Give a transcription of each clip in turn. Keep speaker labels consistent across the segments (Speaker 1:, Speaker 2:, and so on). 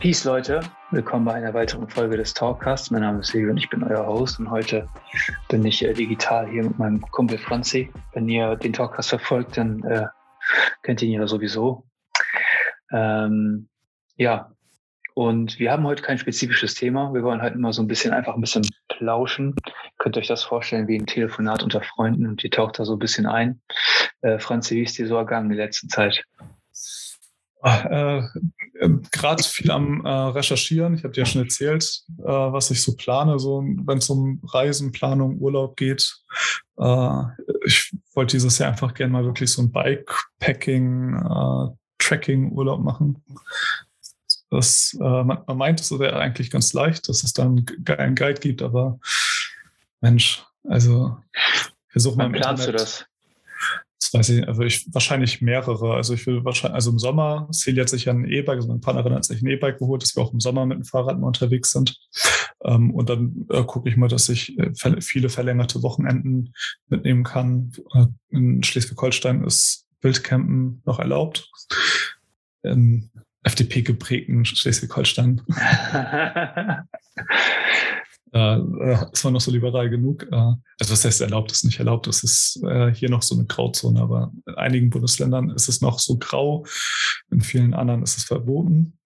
Speaker 1: Peace, Leute. Willkommen bei einer weiteren Folge des Talkcasts. Mein Name ist Silvio und ich bin euer Host. Und heute bin ich äh, digital hier mit meinem Kumpel Franzi. Wenn ihr den Talkcast verfolgt, dann äh, kennt ihr ihn ja sowieso. Ähm, ja, und wir haben heute kein spezifisches Thema. Wir wollen halt immer so ein bisschen einfach ein bisschen plauschen. Könnt ihr euch das vorstellen wie ein Telefonat unter Freunden und die taucht da so ein bisschen ein. Äh, Franzi, wie ist dir so ergangen in der letzten Zeit?
Speaker 2: Äh, ähm, Gerade viel am äh, Recherchieren. Ich habe dir ja schon erzählt, äh, was ich so plane, so wenn es um Reisen, Planung, Urlaub geht. Äh, ich wollte dieses Jahr einfach gerne mal wirklich so ein Bikepacking, äh, Tracking-Urlaub machen. Das, äh, man, man meint, es wäre eigentlich ganz leicht, dass es dann einen Guide gibt, aber Mensch, also versuch mal.
Speaker 1: Wann planst Internet. du das?
Speaker 2: Das weiß ich, also ich wahrscheinlich mehrere. Also ich will wahrscheinlich, also im Sommer, Celia hat sich ja ein E-Bike, also meine Partnerin hat sich ein E-Bike geholt, dass wir auch im Sommer mit dem Fahrrad mal unterwegs sind. Ähm, und dann äh, gucke ich mal, dass ich äh, viele verlängerte Wochenenden mitnehmen kann. Äh, in Schleswig-Holstein ist Wildcampen noch erlaubt. In FDP geprägten Schleswig-Holstein. äh, ist man noch so liberal genug. Äh, also was heißt erlaubt, ist nicht erlaubt. Das ist äh, hier noch so eine Grauzone, aber in einigen Bundesländern ist es noch so grau, in vielen anderen ist es verboten.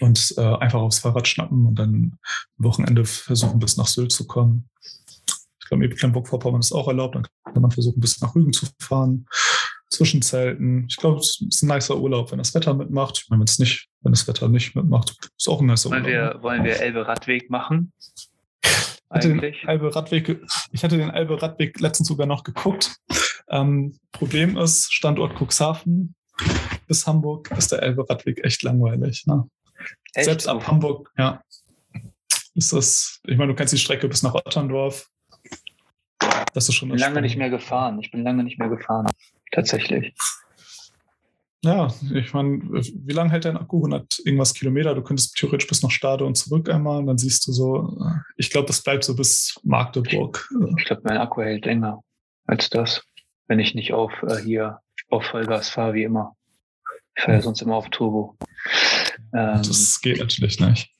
Speaker 2: Und äh, einfach aufs Fahrrad schnappen und dann am Wochenende versuchen, bis nach Sylt zu kommen. Ich glaube, Mecklenburg-Vorpommern ist auch erlaubt. Dann kann man versuchen, bis nach Rügen zu fahren, Zwischenzelten. Ich glaube, es ist ein nicer Urlaub, wenn das Wetter mitmacht. Ich meine, wenn es nicht, wenn das Wetter nicht mitmacht, ist auch ein nicer
Speaker 1: wollen
Speaker 2: Urlaub.
Speaker 1: Wir, ne? wollen wir Elbe-Radweg machen?
Speaker 2: Hatte den Albe Radweg, ich hatte den Albe Radweg letztens sogar noch geguckt. Ähm, Problem ist, Standort Cuxhaven bis Hamburg ist der Elbe Radweg echt langweilig. Ne? Echt? Selbst ab Hamburg, ja. Ist das, ich meine, du kennst die Strecke bis nach Otterndorf.
Speaker 1: Das ist schon Ich bin lange nicht mehr gefahren. Ich bin lange nicht mehr gefahren. Tatsächlich.
Speaker 2: Ja, ich meine, wie lange hält dein Akku? 100 irgendwas Kilometer? Du könntest theoretisch bis nach Stade und zurück einmal und dann siehst du so, ich glaube, das bleibt so bis Magdeburg.
Speaker 1: Ich glaube, mein Akku hält länger als das, wenn ich nicht auf äh, hier auf Vollgas fahre wie immer. Ich fahre ja sonst immer auf Turbo.
Speaker 2: Ähm, das geht natürlich nicht.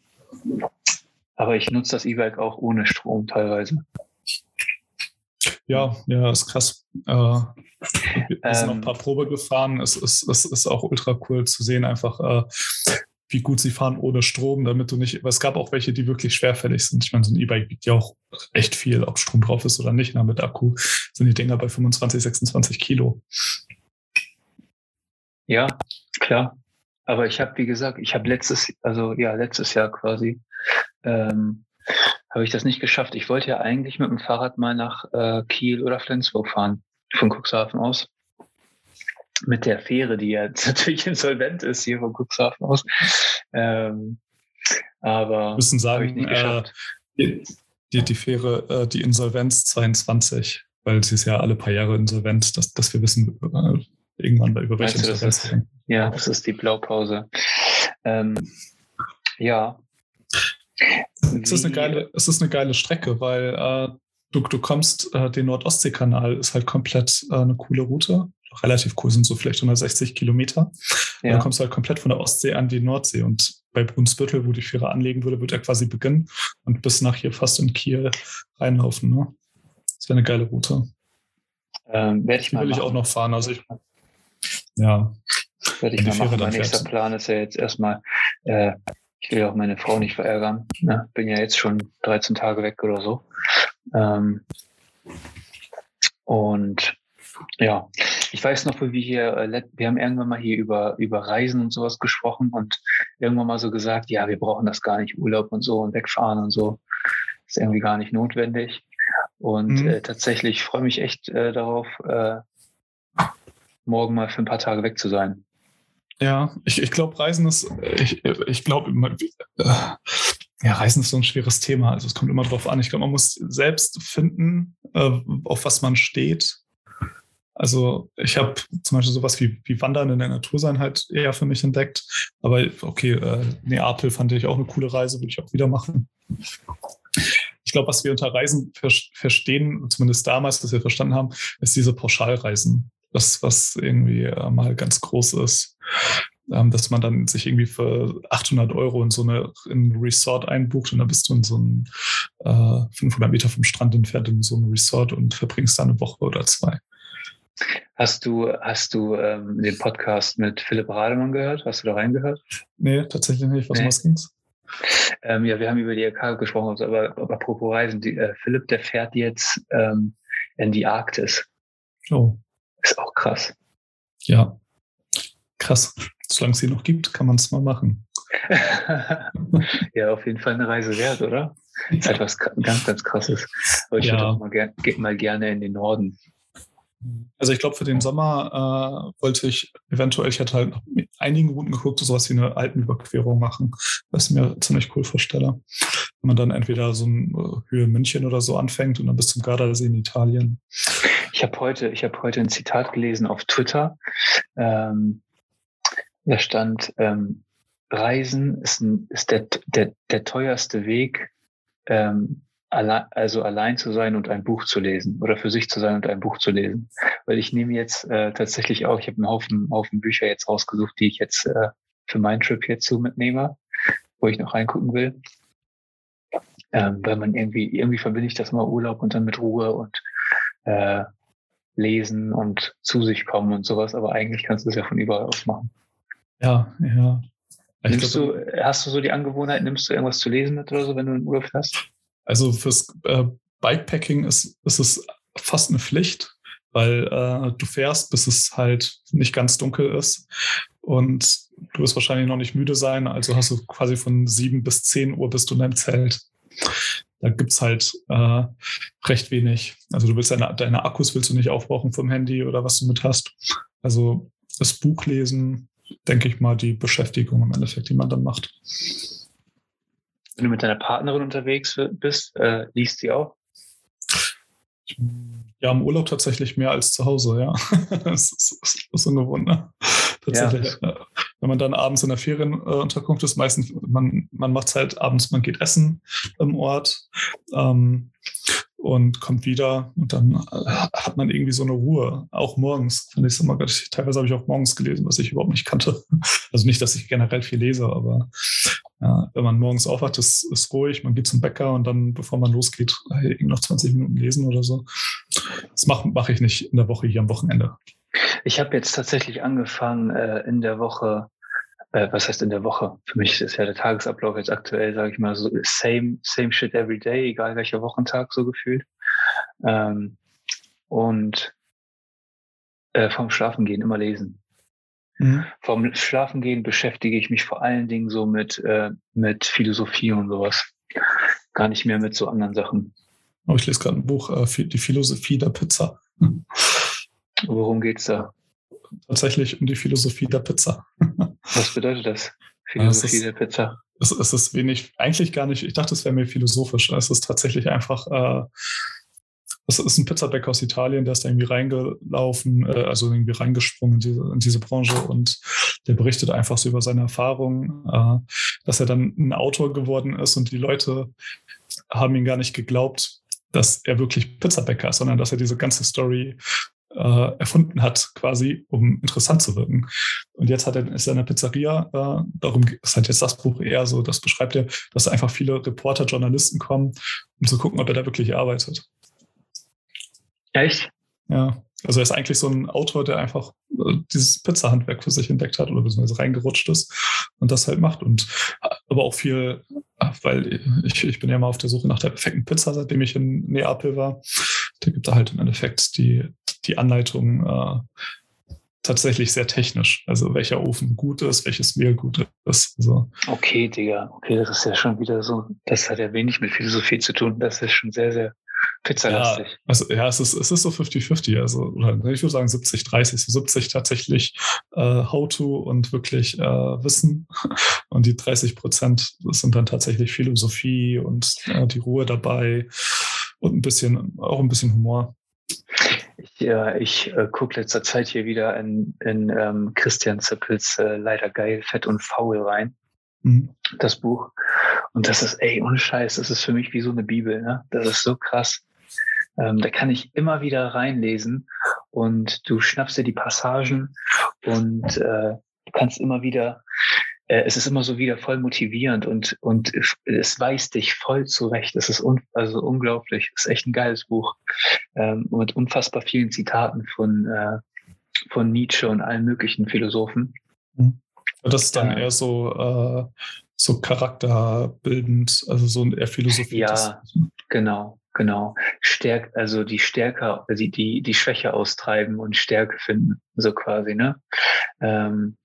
Speaker 1: Aber ich nutze das E-Bike auch ohne Strom teilweise.
Speaker 2: Ja, ja, ist krass. Äh, wir ähm, sind noch ein paar Probe gefahren. Es, es, es ist auch ultra cool zu sehen, einfach äh, wie gut sie fahren ohne Strom, damit du nicht, es gab auch welche, die wirklich schwerfällig sind. Ich meine, so ein E-Bike wiegt ja auch echt viel, ob Strom drauf ist oder nicht. Na, mit Akku sind die Dinger bei 25, 26 Kilo.
Speaker 1: Ja, klar. Aber ich habe, wie gesagt, ich habe letztes, also ja, letztes Jahr quasi ähm, habe ich das nicht geschafft. Ich wollte ja eigentlich mit dem Fahrrad mal nach äh, Kiel oder Flensburg fahren, von Cuxhaven aus. Mit der Fähre, die jetzt natürlich insolvent ist hier von Cuxhaven aus. Ähm, aber
Speaker 2: müssen sagen, äh, die, die, Fähre, äh, die Insolvenz 22, weil sie ist ja alle paar Jahre insolvent, dass, dass wir wissen, äh, irgendwann bei über welche
Speaker 1: Insolvenz. Das ist, ja, das ist die Blaupause. Ähm, ja,
Speaker 2: es ist eine geile, es ist eine geile Strecke, weil äh, du, du kommst, äh, den Nord-Ostsee-Kanal ist halt komplett äh, eine coole Route. Relativ cool, sind so vielleicht 160 Kilometer. Ja. Dann kommst du halt komplett von der Ostsee an die Nordsee. Und bei Brunsbüttel, wo die Fähre anlegen würde, wird er quasi beginnen und bis nach hier fast in Kiel reinlaufen. Ne? Das wäre eine geile Route.
Speaker 1: Ähm, werde ich mal.
Speaker 2: Will ich auch noch fahren. Also ich, ja.
Speaker 1: Werde ich mal machen. Mein nächster Plan ist ja jetzt erstmal äh, ich will auch meine Frau nicht verärgern. Ne? Bin ja jetzt schon 13 Tage weg oder so. Ähm, und ja, ich weiß noch, wie wir hier, äh, wir haben irgendwann mal hier über, über Reisen und sowas gesprochen und irgendwann mal so gesagt, ja, wir brauchen das gar nicht, Urlaub und so und wegfahren und so. Ist irgendwie gar nicht notwendig. Und mhm. äh, tatsächlich freue mich echt äh, darauf, äh, morgen mal für ein paar Tage weg zu sein.
Speaker 2: Ja, ich, ich glaube, Reisen ist, ich, ich glaube, äh, ja, Reisen ist so ein schweres Thema. Also es kommt immer drauf an. Ich glaube, man muss selbst finden, äh, auf was man steht. Also ich habe zum Beispiel sowas wie, wie Wandern in der Natur sein halt eher für mich entdeckt. Aber okay, äh, Neapel fand ich auch eine coole Reise, würde ich auch wieder machen. Ich glaube, was wir unter Reisen ver verstehen, zumindest damals, was wir verstanden haben, ist diese Pauschalreisen. Das, was irgendwie äh, mal ganz groß ist. ähm, dass man dann sich irgendwie für 800 Euro in so eine in ein Resort einbucht und dann bist du in so einem äh, 500 Meter vom Strand entfernt in so einem Resort und verbringst da eine Woche oder zwei.
Speaker 1: Hast du, hast du ähm, den Podcast mit Philipp Rademann gehört? Hast du da reingehört?
Speaker 2: Nee, tatsächlich nicht. Was, nee. was ging's?
Speaker 1: Ähm, ja, wir haben über die EK gesprochen, aber, aber apropos Reisen, die, äh, Philipp, der fährt jetzt ähm, in die Arktis.
Speaker 2: Oh.
Speaker 1: Ist auch krass.
Speaker 2: Ja, krass. Solange es sie noch gibt, kann man es mal machen.
Speaker 1: ja, auf jeden Fall eine Reise wert, oder? Ist etwas ganz, ganz krasses. Aber ich ja. würde auch mal, ger mal gerne in den Norden.
Speaker 2: Also ich glaube, für den Sommer äh, wollte ich eventuell, ich hätte halt mit einigen Routen geguckt, sowas wie eine Alpenüberquerung machen, was ich mir ziemlich cool vorstelle. Wenn man dann entweder so ein äh, Höhe München oder so anfängt und dann bis zum Gardasee in Italien.
Speaker 1: Ich habe heute, ich habe heute ein Zitat gelesen auf Twitter. Ähm, da stand, ähm, Reisen ist, ein, ist der, der, der teuerste Weg, ähm, allein, also allein zu sein und ein Buch zu lesen oder für sich zu sein und ein Buch zu lesen. Weil ich nehme jetzt äh, tatsächlich auch, ich habe einen Haufen, Haufen Bücher jetzt rausgesucht, die ich jetzt äh, für meinen Trip hierzu mitnehme, wo ich noch reingucken will. Ähm, weil man irgendwie, irgendwie verbinde ich das mal Urlaub und dann mit Ruhe und äh, lesen und zu sich kommen und sowas, aber eigentlich kannst du es ja von überall aus machen.
Speaker 2: Ja, ja.
Speaker 1: Nimmst glaub, du, hast du so die Angewohnheit, nimmst du irgendwas zu lesen mit oder so, wenn du in Urlaub fährst?
Speaker 2: Also fürs äh, Bikepacking ist, ist es fast eine Pflicht, weil äh, du fährst, bis es halt nicht ganz dunkel ist. Und du wirst wahrscheinlich noch nicht müde sein. Also hast du quasi von sieben bis zehn Uhr bist du in deinem Zelt. Da gibt's halt äh, recht wenig. Also du willst deine, deine Akkus willst du nicht aufbrauchen vom Handy oder was du mit hast. Also das Buch lesen, denke ich mal, die Beschäftigung im Endeffekt, die man dann macht.
Speaker 1: Wenn du mit deiner Partnerin unterwegs bist, äh, liest sie auch?
Speaker 2: Ja, im Urlaub tatsächlich mehr als zu Hause, ja. das, ist, das ist ungewohnt, ne? Tatsächlich. Ja. Wenn man dann abends in der Ferienunterkunft ist, meistens, man, man macht es halt abends, man geht essen im Ort. Ähm, und kommt wieder und dann äh, hat man irgendwie so eine Ruhe, auch morgens. Fand ich immer, teilweise habe ich auch morgens gelesen, was ich überhaupt nicht kannte. Also nicht, dass ich generell viel lese, aber ja, wenn man morgens aufwacht, ist, ist ruhig, man geht zum Bäcker und dann, bevor man losgeht, noch 20 Minuten lesen oder so. Das mache mach ich nicht in der Woche hier am Wochenende.
Speaker 1: Ich habe jetzt tatsächlich angefangen, äh, in der Woche äh, was heißt in der Woche? Für mich ist ja der Tagesablauf jetzt aktuell, sage ich mal, so same, same shit every day, egal welcher Wochentag so gefühlt. Ähm, und äh, vom Schlafengehen immer lesen. Mhm. Vom Schlafengehen beschäftige ich mich vor allen Dingen so mit, äh, mit Philosophie und sowas. Gar nicht mehr mit so anderen Sachen.
Speaker 2: Oh, ich lese gerade ein Buch, äh, Die Philosophie der Pizza.
Speaker 1: Worum geht's da?
Speaker 2: Tatsächlich um die Philosophie der Pizza.
Speaker 1: Was bedeutet das? Philosophie ist, der Pizza.
Speaker 2: Es, es, ist wenig, eigentlich gar nicht, ich dachte, es wäre mehr philosophisch. Es ist tatsächlich einfach, äh, es ist ein Pizzabäcker aus Italien, der ist da irgendwie reingelaufen, äh, also irgendwie reingesprungen in diese, in diese, Branche und der berichtet einfach so über seine Erfahrungen, äh, dass er dann ein Autor geworden ist und die Leute haben ihn gar nicht geglaubt, dass er wirklich Pizzabäcker ist, sondern dass er diese ganze Story äh, erfunden hat, quasi, um interessant zu wirken. Und jetzt hat er, ist er in der Pizzeria, äh, darum ist halt jetzt das Buch eher so, das beschreibt er, dass einfach viele Reporter, Journalisten kommen, um zu gucken, ob er da wirklich arbeitet.
Speaker 1: Echt?
Speaker 2: Ja. Also er ist eigentlich so ein Autor, der einfach äh, dieses Pizza-Handwerk für sich entdeckt hat oder beziehungsweise reingerutscht ist und das halt macht. Und aber auch viel, weil ich, ich bin ja mal auf der Suche nach der perfekten Pizza, seitdem ich in Neapel war. Da gibt er halt im Endeffekt die, die Anleitung äh, tatsächlich sehr technisch. Also welcher Ofen gut ist, welches Mehl gut ist. Also.
Speaker 1: Okay, Digga. Okay, das ist ja schon wieder so, das hat ja wenig mit Philosophie zu tun. Das ist schon sehr, sehr pizzalastig.
Speaker 2: Ja, also, ja es, ist, es ist so 50-50. Also, oder ich würde sagen 70-30. So 70 tatsächlich äh, How-to und wirklich äh, Wissen. Und die 30 Prozent sind dann tatsächlich Philosophie und äh, die Ruhe dabei und ein bisschen, auch ein bisschen Humor.
Speaker 1: Ich, äh, ich äh, gucke letzter Zeit hier wieder in, in ähm, Christian Zippels äh, Leider geil, fett und faul rein. Mhm. Das Buch. Und das ist, ey, ohne Scheiß, das ist für mich wie so eine Bibel, ne? Das ist so krass. Ähm, da kann ich immer wieder reinlesen und du schnappst dir die Passagen und äh, kannst immer wieder, es ist immer so wieder voll motivierend und, und es weist dich voll zurecht. Es ist un, also unglaublich. Es ist echt ein geiles Buch. Ähm, mit unfassbar vielen Zitaten von, äh, von Nietzsche und allen möglichen Philosophen.
Speaker 2: Mhm. Das ist dann eher so, äh, so charakterbildend, also so eher Philosophie.
Speaker 1: Ja, genau, genau. Stärk, also die Stärke, die, die, die Schwäche austreiben und Stärke finden, so quasi, ne? Ähm,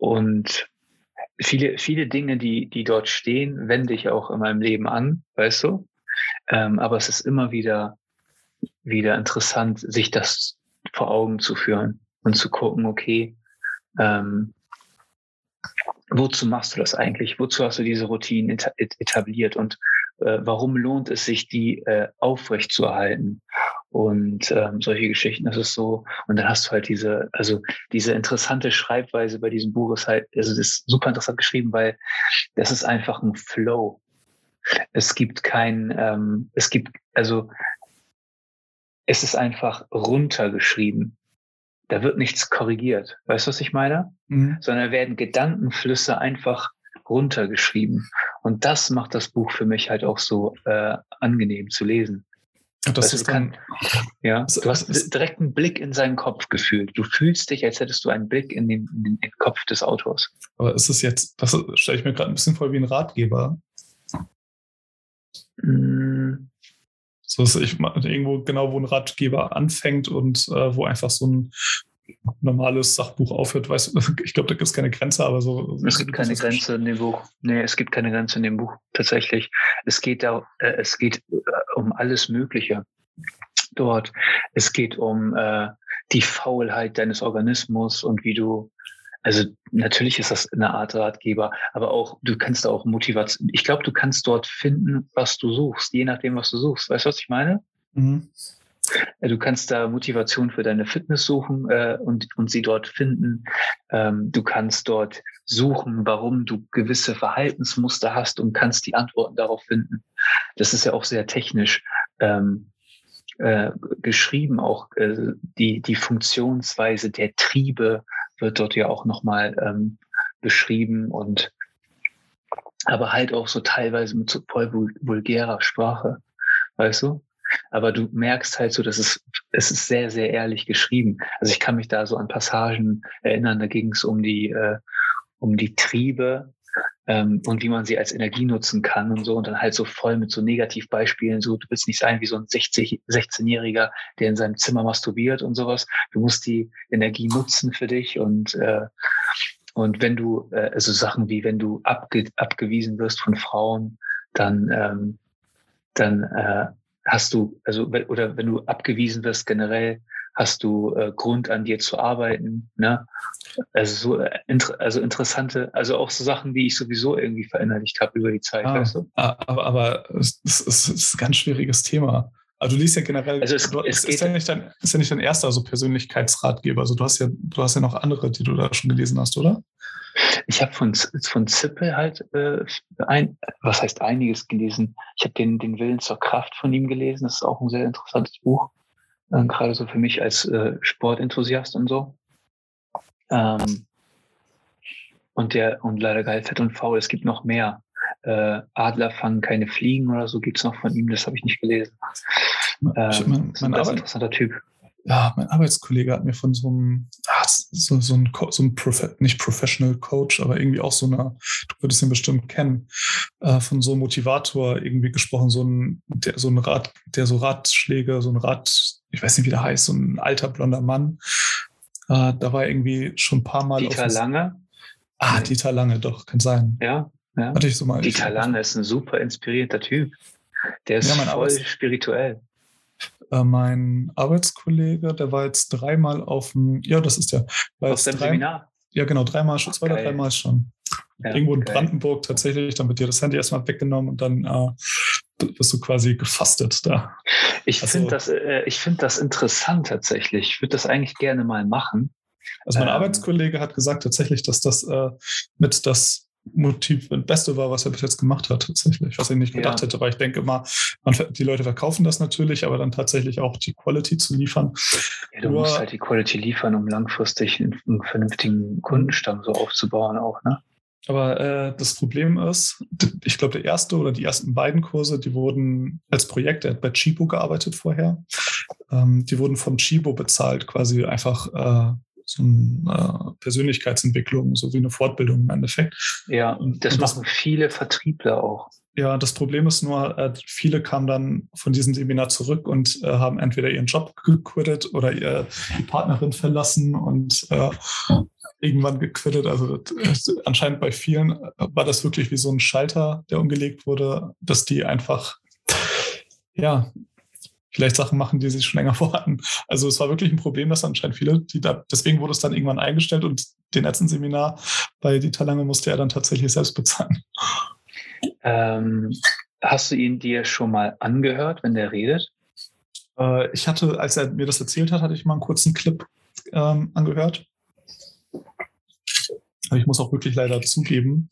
Speaker 1: und viele, viele Dinge, die, die dort stehen, wende ich auch in meinem Leben an, weißt du? Ähm, aber es ist immer wieder, wieder interessant, sich das vor Augen zu führen und zu gucken, okay, ähm, wozu machst du das eigentlich? Wozu hast du diese Routinen etabliert und äh, warum lohnt es sich, die äh, aufrecht zu erhalten? Und ähm, solche Geschichten, das ist so. Und dann hast du halt diese, also diese interessante Schreibweise bei diesem Buch ist halt, also das ist super interessant geschrieben, weil das ist einfach ein Flow. Es gibt kein, ähm, es gibt, also es ist einfach runtergeschrieben. Da wird nichts korrigiert. Weißt du, was ich meine? Mhm. Sondern werden Gedankenflüsse einfach runtergeschrieben. Und das macht das Buch für mich halt auch so äh, angenehm zu lesen.
Speaker 2: Das ist dann,
Speaker 1: ja, du hast direkt einen Blick in seinen Kopf gefühlt. Du fühlst dich, als hättest du einen Blick in den, in den Kopf des Autors.
Speaker 2: Aber ist es jetzt, das stelle ich mir gerade ein bisschen vor wie ein Ratgeber. Mm, so ist ich irgendwo genau, wo ein Ratgeber anfängt und äh, wo einfach so ein normales Sachbuch aufhört, weiß ich glaube, da gibt es keine Grenze, aber so.
Speaker 1: Es gibt keine Grenze in dem Buch. Nee, es gibt keine Grenze in dem Buch, tatsächlich. Es geht da, äh, es geht äh, um alles Mögliche dort. Es geht um äh, die Faulheit deines Organismus und wie du also natürlich ist das eine Art Ratgeber, aber auch du kannst auch Motivation. Ich glaube, du kannst dort finden, was du suchst, je nachdem, was du suchst. Weißt du, was ich meine? Mhm. Äh, du kannst da Motivation für deine Fitness suchen äh, und, und sie dort finden. Ähm, du kannst dort suchen, warum du gewisse Verhaltensmuster hast und kannst die Antworten darauf finden. Das ist ja auch sehr technisch ähm, äh, geschrieben, auch äh, die, die Funktionsweise der Triebe wird dort ja auch nochmal ähm, beschrieben und aber halt auch so teilweise mit so voll vulgärer Sprache, weißt du? Aber du merkst halt so, dass es, es ist sehr, sehr ehrlich geschrieben. Also ich kann mich da so an Passagen erinnern, da ging es um die, äh, um die Triebe ähm, und wie man sie als Energie nutzen kann und so und dann halt so voll mit so Negativbeispielen, so du willst nicht sein wie so ein 60, 16-Jähriger, der in seinem Zimmer masturbiert und sowas. Du musst die Energie nutzen für dich und äh, und wenn du, äh, also Sachen wie wenn du abge abgewiesen wirst von Frauen, dann ähm, dann äh, hast du, also oder wenn du abgewiesen wirst generell, hast du äh, Grund an dir zu arbeiten. Ne? Also so äh, inter also interessante, also auch so Sachen, die ich sowieso irgendwie verinnerlicht habe über die Zeit,
Speaker 2: ah,
Speaker 1: weißt du?
Speaker 2: Aber, aber es, es, es ist ein ganz schwieriges Thema. Also du liest ja generell,
Speaker 1: also es,
Speaker 2: du,
Speaker 1: es
Speaker 2: ist, ja nicht dein, ist ja nicht dein erster so Persönlichkeitsratgeber. Also du hast ja, du hast ja noch andere, die du da schon gelesen hast, oder?
Speaker 1: Ich habe von, von Zippe halt äh, ein, was heißt einiges gelesen. Ich habe den, den Willen zur Kraft von ihm gelesen. Das ist auch ein sehr interessantes Buch. Äh, gerade so für mich als äh, Sportenthusiast und so. Ähm, und der, und leider geil, fett und faul. Es gibt noch mehr. Äh, Adler fangen keine Fliegen oder so gibt's noch von ihm, das habe ich nicht gelesen. Ähm,
Speaker 2: mein, mein,
Speaker 1: ist ein ganz interessanter Typ
Speaker 2: ja, mein Arbeitskollege hat mir von so einem, ah, so, so ein, so ein Profe nicht Professional Coach, aber irgendwie auch so einer, du würdest ihn bestimmt kennen, äh, von so einem Motivator irgendwie gesprochen, so ein, der so ein Rat, der so Ratschläge, so ein Rat, ich weiß nicht, wie der heißt, so ein alter blonder Mann. Äh, da war irgendwie schon ein paar Mal.
Speaker 1: Dieter Lange?
Speaker 2: Ah. Dieter Lange, doch, kann sein.
Speaker 1: Ja, ja.
Speaker 2: Hatte ich so mal.
Speaker 1: Dieter Lange ist ein super inspirierter Typ. Der ist ja, voll Arbeits spirituell.
Speaker 2: Äh, mein Arbeitskollege, der war jetzt dreimal auf dem, ja, das ist der.
Speaker 1: Auf dem Seminar?
Speaker 2: Ja, genau, dreimal schon, zwei oder dreimal schon. Ja, Irgendwo in geil. Brandenburg tatsächlich, dann wird dir das Handy erstmal weggenommen und dann äh, bist du quasi gefastet da.
Speaker 1: Ich also, finde das, äh, ich finde das interessant tatsächlich. Ich würde das eigentlich gerne mal machen.
Speaker 2: Also mein ähm, Arbeitskollege hat gesagt tatsächlich, dass das äh, mit das Motiv, das Beste war, was er bis jetzt gemacht hat, tatsächlich. Was ich nicht gedacht ja. hätte, weil ich denke immer, man, die Leute verkaufen das natürlich, aber dann tatsächlich auch die Quality zu liefern.
Speaker 1: Ja, du Nur, musst halt die Quality liefern, um langfristig einen, einen vernünftigen Kundenstamm so aufzubauen auch, ne?
Speaker 2: Aber äh, das Problem ist, ich glaube, der erste oder die ersten beiden Kurse, die wurden als Projekt, er hat bei Chibo gearbeitet vorher, ähm, die wurden von Chibo bezahlt, quasi einfach äh, so eine äh, Persönlichkeitsentwicklung, so wie eine Fortbildung im Endeffekt.
Speaker 1: Ja, und das und machen das, viele Vertriebler auch.
Speaker 2: Ja, das Problem ist nur, äh, viele kamen dann von diesem Seminar zurück und äh, haben entweder ihren Job gequittet oder ihr, die Partnerin verlassen und äh, irgendwann gequittet. Also anscheinend bei vielen war das wirklich wie so ein Schalter, der umgelegt wurde, dass die einfach ja vielleicht Sachen machen, die sie schon länger vorhatten. Also es war wirklich ein Problem, dass anscheinend viele, die da, deswegen wurde es dann irgendwann eingestellt und den letzten Seminar bei Dieter Lange musste er dann tatsächlich selbst bezahlen.
Speaker 1: Ähm, hast du ihn dir schon mal angehört, wenn der redet?
Speaker 2: Äh, ich hatte, als er mir das erzählt hat, hatte ich mal einen kurzen Clip ähm, angehört. Aber ich muss auch wirklich leider zugeben,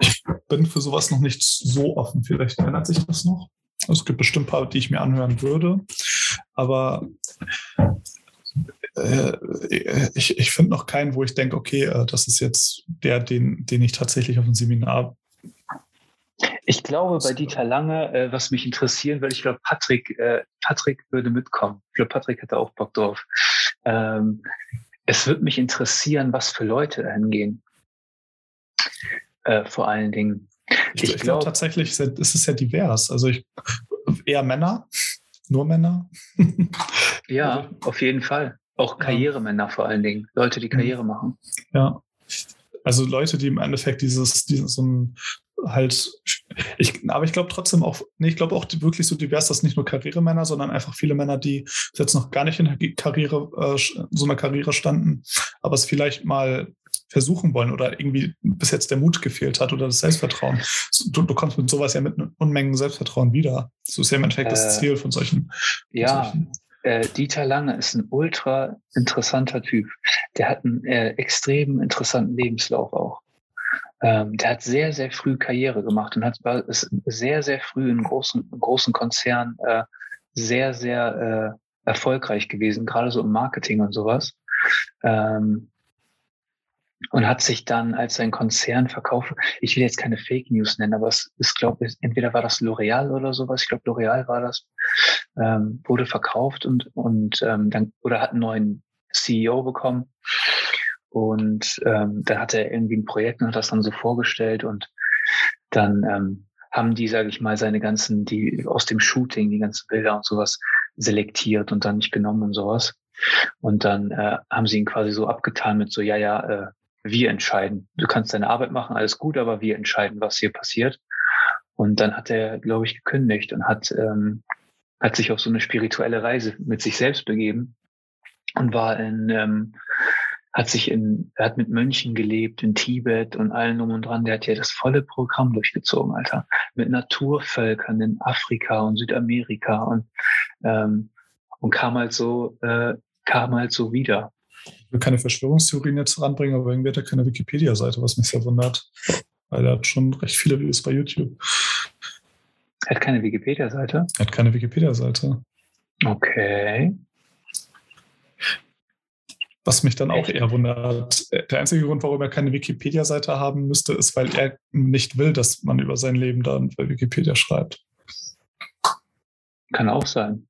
Speaker 2: ich bin für sowas noch nicht so offen. Vielleicht ändert sich das noch. Es gibt bestimmt ein paar, die ich mir anhören würde. Aber äh, ich, ich finde noch keinen, wo ich denke, okay, äh, das ist jetzt der, den, den ich tatsächlich auf ein Seminar.
Speaker 1: Ich glaube, bei Dieter Lange, äh, was mich interessieren würde, ich glaube, Patrick, äh, Patrick würde mitkommen. Ich glaube, Patrick hätte auch Bock drauf. Ähm, es würde mich interessieren, was für Leute dahin gehen. Äh, vor allen Dingen.
Speaker 2: Ich, ich, glaube tatsächlich, ist es ja divers. Also ich, eher Männer, nur Männer.
Speaker 1: ja, also auf jeden Fall. Auch Karrieremänner vor allen Dingen. Leute, die mhm. Karriere machen.
Speaker 2: Ja. Also Leute, die im Endeffekt dieses, dieses so ein halt, ich, aber ich glaube trotzdem auch, nee, ich glaube auch wirklich so divers, dass nicht nur Karrieremänner, sondern einfach viele Männer, die jetzt noch gar nicht in der Karriere, äh, so einer Karriere standen, aber es vielleicht mal versuchen wollen oder irgendwie bis jetzt der Mut gefehlt hat oder das Selbstvertrauen. Du, du kommst mit sowas ja mit Unmengen Selbstvertrauen wieder. So ist ja im Endeffekt äh, das Ziel von solchen.
Speaker 1: Ja, von solchen. Äh, Dieter Lange ist ein ultra interessanter Typ. Der hat einen äh, extrem interessanten Lebenslauf auch. Ähm, der hat sehr, sehr früh Karriere gemacht und hat ist sehr, sehr früh in großen, großen Konzernen äh, sehr, sehr äh, erfolgreich gewesen, gerade so im Marketing und sowas. Ähm, und hat sich dann als sein Konzern verkauft. Ich will jetzt keine Fake News nennen, aber es ist, glaube ich, entweder war das L'Oreal oder sowas. Ich glaube, L'Oreal war das. Ähm, wurde verkauft und und ähm, dann oder hat einen neuen CEO bekommen und ähm, dann hat er irgendwie ein Projekt und hat das dann so vorgestellt und dann ähm, haben die, sage ich mal, seine ganzen, die aus dem Shooting, die ganzen Bilder und sowas selektiert und dann nicht genommen und sowas. Und dann äh, haben sie ihn quasi so abgetan mit so, ja, ja, äh, wir entscheiden. Du kannst deine Arbeit machen, alles gut, aber wir entscheiden, was hier passiert. Und dann hat er, glaube ich, gekündigt und hat, ähm, hat sich auf so eine spirituelle Reise mit sich selbst begeben und war in ähm, hat sich in, er hat mit Mönchen gelebt in Tibet und allen um und dran. Der hat ja das volle Programm durchgezogen, Alter. Mit Naturvölkern in Afrika und Südamerika und, ähm, und kam halt so, äh, kam halt so wieder.
Speaker 2: Ich will keine Verschwörungstheorien jetzt ranbringen, aber irgendwie hat er keine Wikipedia-Seite, was mich sehr wundert. Weil er hat schon recht viele Videos bei YouTube.
Speaker 1: Er hat keine Wikipedia-Seite?
Speaker 2: Er hat keine Wikipedia-Seite.
Speaker 1: Okay.
Speaker 2: Was mich dann auch eher wundert. Der einzige Grund, warum er keine Wikipedia-Seite haben müsste, ist, weil er nicht will, dass man über sein Leben dann bei Wikipedia schreibt.
Speaker 1: Kann auch sein.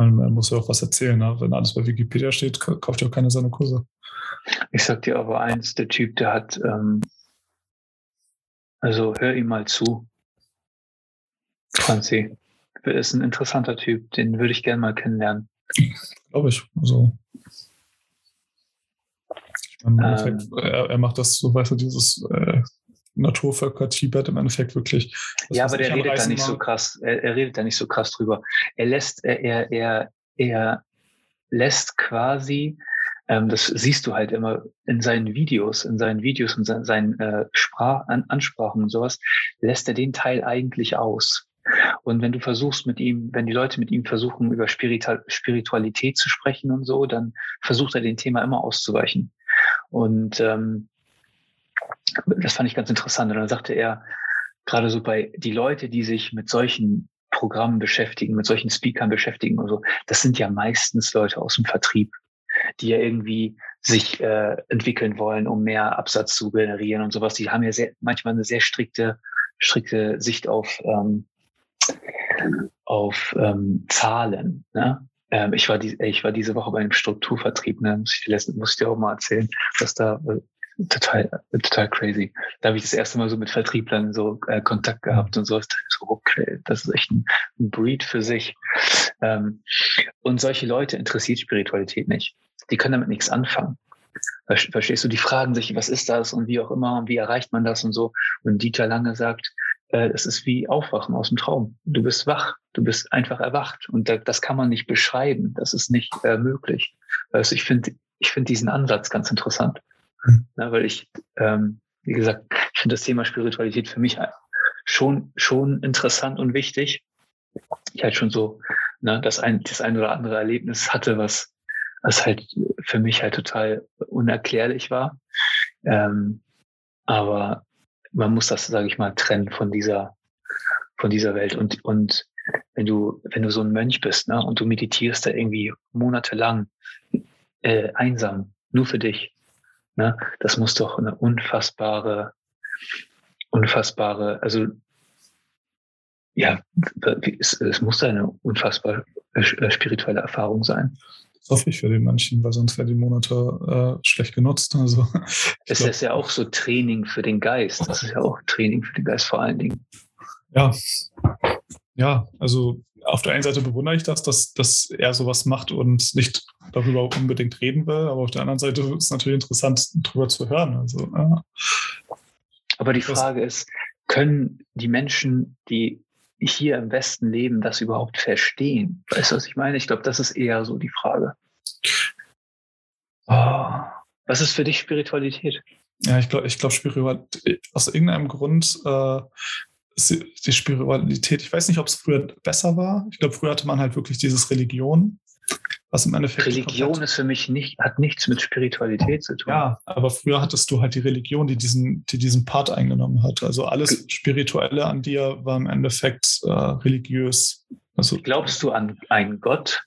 Speaker 2: Man, man muss ja auch was erzählen. Ne? Wenn alles bei Wikipedia steht, kauft ja auch keiner seine Kurse.
Speaker 1: Ich sag dir aber eins, der Typ, der hat, ähm, also hör ihm mal zu. Franzi. Ist ein interessanter Typ, den würde ich gerne mal kennenlernen.
Speaker 2: Glaube ich. Also im Endeffekt, ähm, er, er, macht das, so weißt du, dieses äh, Naturvölker Tibet im Endeffekt wirklich.
Speaker 1: Ja, aber der redet da nicht so krass, er, er, redet da nicht so krass drüber. Er lässt, er, er, er, er lässt quasi, ähm, das siehst du halt immer in seinen Videos, in seinen Videos und seinen, seinen äh, Sprach, An Ansprachen und sowas, lässt er den Teil eigentlich aus. Und wenn du versuchst mit ihm, wenn die Leute mit ihm versuchen, über Spiritualität zu sprechen und so, dann versucht er den Thema immer auszuweichen. Und ähm, das fand ich ganz interessant. Und dann sagte er, gerade so bei die Leute, die sich mit solchen Programmen beschäftigen, mit solchen Speakern beschäftigen und so, das sind ja meistens Leute aus dem Vertrieb, die ja irgendwie sich äh, entwickeln wollen, um mehr Absatz zu generieren und sowas. Die haben ja sehr, manchmal eine sehr strikte, strikte Sicht auf, ähm, auf ähm, Zahlen. Ne? Ähm, ich, war die, ich war diese Woche bei einem Strukturvertrieb, ne? muss, ich dir, muss ich dir auch mal erzählen, was da total, total crazy. Da habe ich das erste Mal so mit Vertrieblern so äh, Kontakt gehabt und so. so okay, das ist echt ein, ein Breed für sich. Ähm, und solche Leute interessiert Spiritualität nicht. Die können damit nichts anfangen. Verstehst du? Die fragen sich, was ist das und wie auch immer und wie erreicht man das und so. Und Dieter Lange sagt, äh, es ist wie Aufwachen aus dem Traum. Du bist wach, du bist einfach erwacht und da, das kann man nicht beschreiben. Das ist nicht äh, möglich. Also ich finde, ich finde diesen Ansatz ganz interessant. Mhm. Na, weil ich, ähm, wie gesagt, ich finde das Thema Spiritualität für mich schon, schon interessant und wichtig. Ich halt schon so, ne, das ein, das ein oder andere Erlebnis hatte, was, was halt für mich halt total unerklärlich war. Ähm, aber man muss das, sage ich mal, trennen von dieser, von dieser Welt. Und, und wenn du, wenn du so ein Mönch bist, ne, und du meditierst da irgendwie monatelang äh, einsam, nur für dich, Ne? Das muss doch eine unfassbare, unfassbare, also ja, es, es muss eine unfassbar äh, spirituelle Erfahrung sein.
Speaker 2: Das hoffe ich für den manchen, weil sonst wäre die Monate äh, schlecht genutzt. Also,
Speaker 1: es glaub, ist ja auch so Training für den Geist. Das ist ja auch Training für den Geist vor allen Dingen.
Speaker 2: Ja, ja, also auf der einen Seite bewundere ich das, dass, dass er sowas macht und nicht darüber unbedingt reden will, aber auf der anderen Seite ist es natürlich interessant, darüber zu hören. Also, ja.
Speaker 1: Aber die Frage ist, können die Menschen, die hier im Westen leben, das überhaupt verstehen? Weißt du, was ich meine? Ich glaube, das ist eher so die Frage. Oh. Was ist für dich Spiritualität?
Speaker 2: Ja, ich glaube, ich Spiritualität, aus irgendeinem Grund äh, die Spiritualität, ich weiß nicht, ob es früher besser war. Ich glaube, früher hatte man halt wirklich dieses Religion, was im Endeffekt.
Speaker 1: Religion ist für mich nicht, hat nichts mit Spiritualität zu tun.
Speaker 2: Ja, aber früher hattest du halt die Religion, die diesen, die diesen Part eingenommen hat. Also alles Spirituelle an dir war im Endeffekt äh, religiös. Also,
Speaker 1: Glaubst du an einen Gott?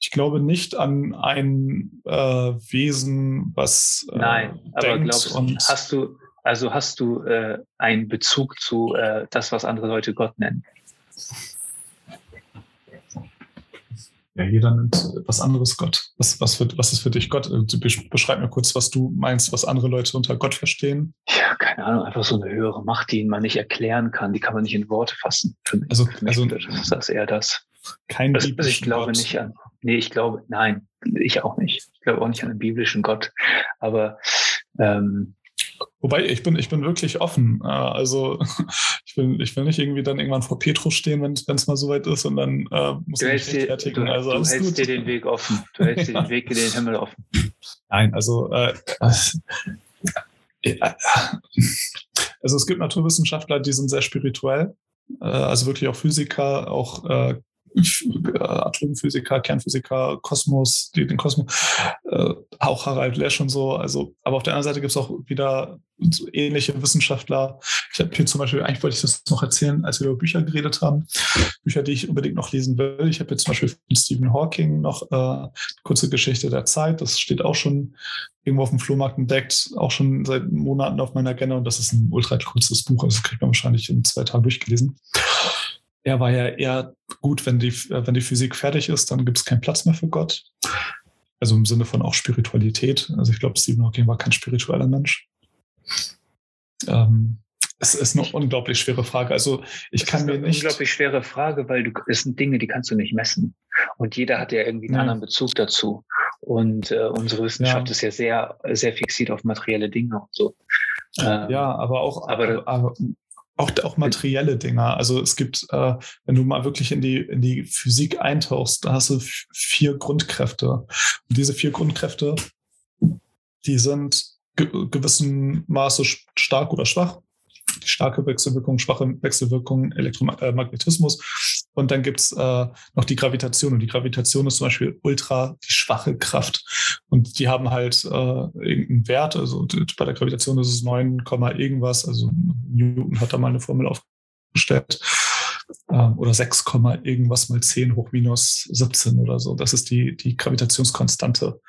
Speaker 2: Ich glaube nicht an ein äh, Wesen, was.
Speaker 1: Äh, Nein, aber glaubst hast du, also hast du äh, einen Bezug zu äh, das, was andere Leute Gott nennen?
Speaker 2: Ja, jeder nennt was anderes Gott. Was, was, für, was ist für dich Gott? Also, beschreib mir kurz, was du meinst, was andere Leute unter Gott verstehen.
Speaker 1: Ja, keine Ahnung, einfach so eine höhere Macht, die man nicht erklären kann, die kann man nicht in Worte fassen. Für mich,
Speaker 2: also,
Speaker 1: für
Speaker 2: mich also
Speaker 1: ist das eher das.
Speaker 2: Kein
Speaker 1: also, Ich glaube Gott. nicht an. Nee, ich glaube, nein, ich auch nicht. Ich glaube auch nicht an einen biblischen Gott. Aber ähm,
Speaker 2: Wobei, ich bin, ich bin wirklich offen. Äh, also ich will, ich will nicht irgendwie dann irgendwann vor Petrus stehen, wenn es mal soweit ist und dann äh, muss
Speaker 1: du ich rechtfertigen. Du, also, du hältst gut. dir den Weg offen. Du hältst dir den Weg in den Himmel offen.
Speaker 2: Nein, also äh, äh, also es gibt Naturwissenschaftler, die sind sehr spirituell. Äh, also wirklich auch Physiker, auch äh, Atomphysiker, Kernphysiker, Kosmos, die den Kosmos, äh, auch Harald Lesch und so. Also, aber auf der anderen Seite gibt es auch wieder so ähnliche Wissenschaftler. Ich habe hier zum Beispiel, eigentlich wollte ich das noch erzählen, als wir über Bücher geredet haben. Bücher, die ich unbedingt noch lesen will. Ich habe jetzt zum Beispiel von Stephen Hawking noch äh, kurze Geschichte der Zeit. Das steht auch schon irgendwo auf dem Flohmarkt entdeckt, auch schon seit Monaten auf meiner Agenda und das ist ein ultra kurzes Buch. Also das kriegt man wahrscheinlich in zwei Tagen durchgelesen er war ja eher gut, wenn die, äh, wenn die Physik fertig ist, dann gibt es keinen Platz mehr für Gott. Also im Sinne von auch Spiritualität. Also ich glaube, Stephen Hawking war kein spiritueller Mensch. Ähm, es ist eine unglaublich schwere Frage. Also ich kann mir nicht. Eine
Speaker 1: unglaublich schwere Frage, weil du, es sind Dinge, die kannst du nicht messen. Und jeder hat ja irgendwie einen ja. anderen Bezug dazu. Und äh, unsere Wissenschaft ja. ist ja sehr, sehr fixiert auf materielle Dinge und so.
Speaker 2: Ähm, ja, aber auch, aber, aber, auch, auch materielle Dinge. Also es gibt, äh, wenn du mal wirklich in die, in die Physik eintauchst, da hast du vier Grundkräfte. Und diese vier Grundkräfte, die sind ge gewissen Maße stark oder schwach. Die starke Wechselwirkung, schwache Wechselwirkung, Elektromagnetismus. Und dann gibt's äh, noch die Gravitation. Und die Gravitation ist zum Beispiel ultra die schwache Kraft. Und die haben halt äh, irgendeinen Wert, also bei der Gravitation ist es 9, irgendwas, also Newton hat da mal eine Formel aufgestellt. Ähm, oder 6, irgendwas mal 10 hoch minus 17 oder so. Das ist die, die Gravitationskonstante.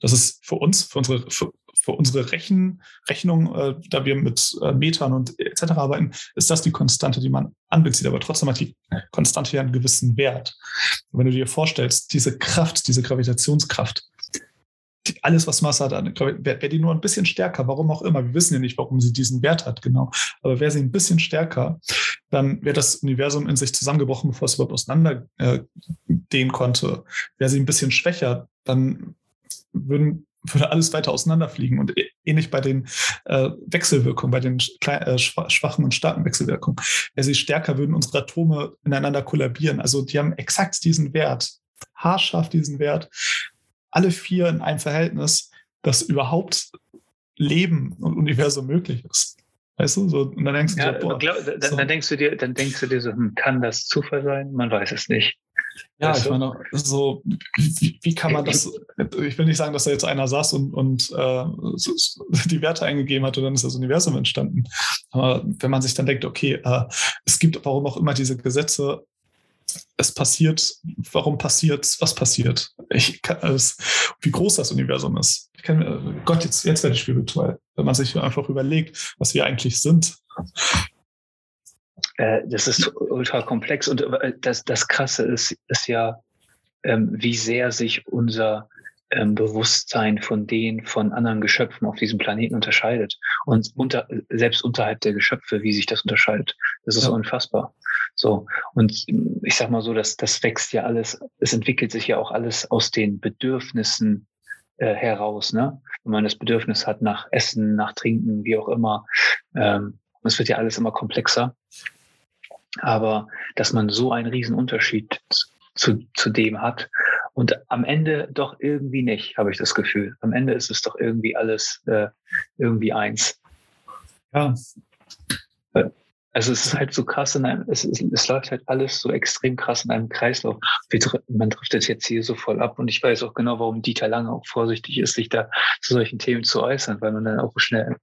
Speaker 2: Das ist für uns, für unsere, für, für unsere Rechen, Rechnung, äh, da wir mit äh, Metern und etc. arbeiten, ist das die Konstante, die man anbezieht. Aber trotzdem hat die Konstante ja einen gewissen Wert. Und wenn du dir vorstellst, diese Kraft, diese Gravitationskraft, die, alles, was Masse hat, wäre wär die nur ein bisschen stärker, warum auch immer. Wir wissen ja nicht, warum sie diesen Wert hat, genau. Aber wäre sie ein bisschen stärker, dann wäre das Universum in sich zusammengebrochen, bevor es überhaupt auseinander äh, konnte. Wäre sie ein bisschen schwächer, dann würden, würde alles weiter auseinanderfliegen. Und ähnlich bei den äh, Wechselwirkungen, bei den äh, schwachen und starken Wechselwirkungen. Wäre sie stärker, würden unsere Atome ineinander kollabieren. Also die haben exakt diesen Wert, haarscharf diesen Wert. Alle vier in einem Verhältnis, dass überhaupt Leben und Universum möglich ist. Weißt du, so, und dann denkst du, ja,
Speaker 1: so, boah, glaub, dann, so. dann, denkst du dir, dann denkst du dir so, hm, kann das Zufall sein? Man weiß es nicht.
Speaker 2: Ja, weißt ich meine, so, wie, wie, kann man das, ich will nicht sagen, dass da jetzt einer saß und, und äh, die Werte eingegeben hat und dann ist das Universum entstanden. Aber wenn man sich dann denkt, okay, äh, es gibt warum auch immer diese Gesetze, es passiert, warum passiert, was passiert? Ich kann es, wie groß das Universum ist. Ich kann, Gott, jetzt, jetzt werde ich spirituell, wenn man sich einfach überlegt, was wir eigentlich sind.
Speaker 1: Äh, das ist ultra komplex und äh, das, das Krasse ist, ist ja, ähm, wie sehr sich unser ähm, Bewusstsein von den von anderen Geschöpfen auf diesem Planeten unterscheidet. Und unter, selbst unterhalb der Geschöpfe, wie sich das unterscheidet. Das ist ja. unfassbar. So. Und ich sag mal so, dass das wächst ja alles, es entwickelt sich ja auch alles aus den Bedürfnissen äh, heraus, ne? Wenn man das Bedürfnis hat nach Essen, nach Trinken, wie auch immer. Ähm, es wird ja alles immer komplexer. Aber dass man so einen riesen Unterschied zu, zu dem hat und am Ende doch irgendwie nicht, habe ich das Gefühl. Am Ende ist es doch irgendwie alles äh, irgendwie eins. Ja. Also es ist halt so krass in einem, es, es, es läuft halt alles so extrem krass in einem Kreislauf. Man trifft das jetzt hier so voll ab und ich weiß auch genau, warum Dieter Lange auch vorsichtig ist, sich da zu solchen Themen zu äußern, weil man dann auch schnell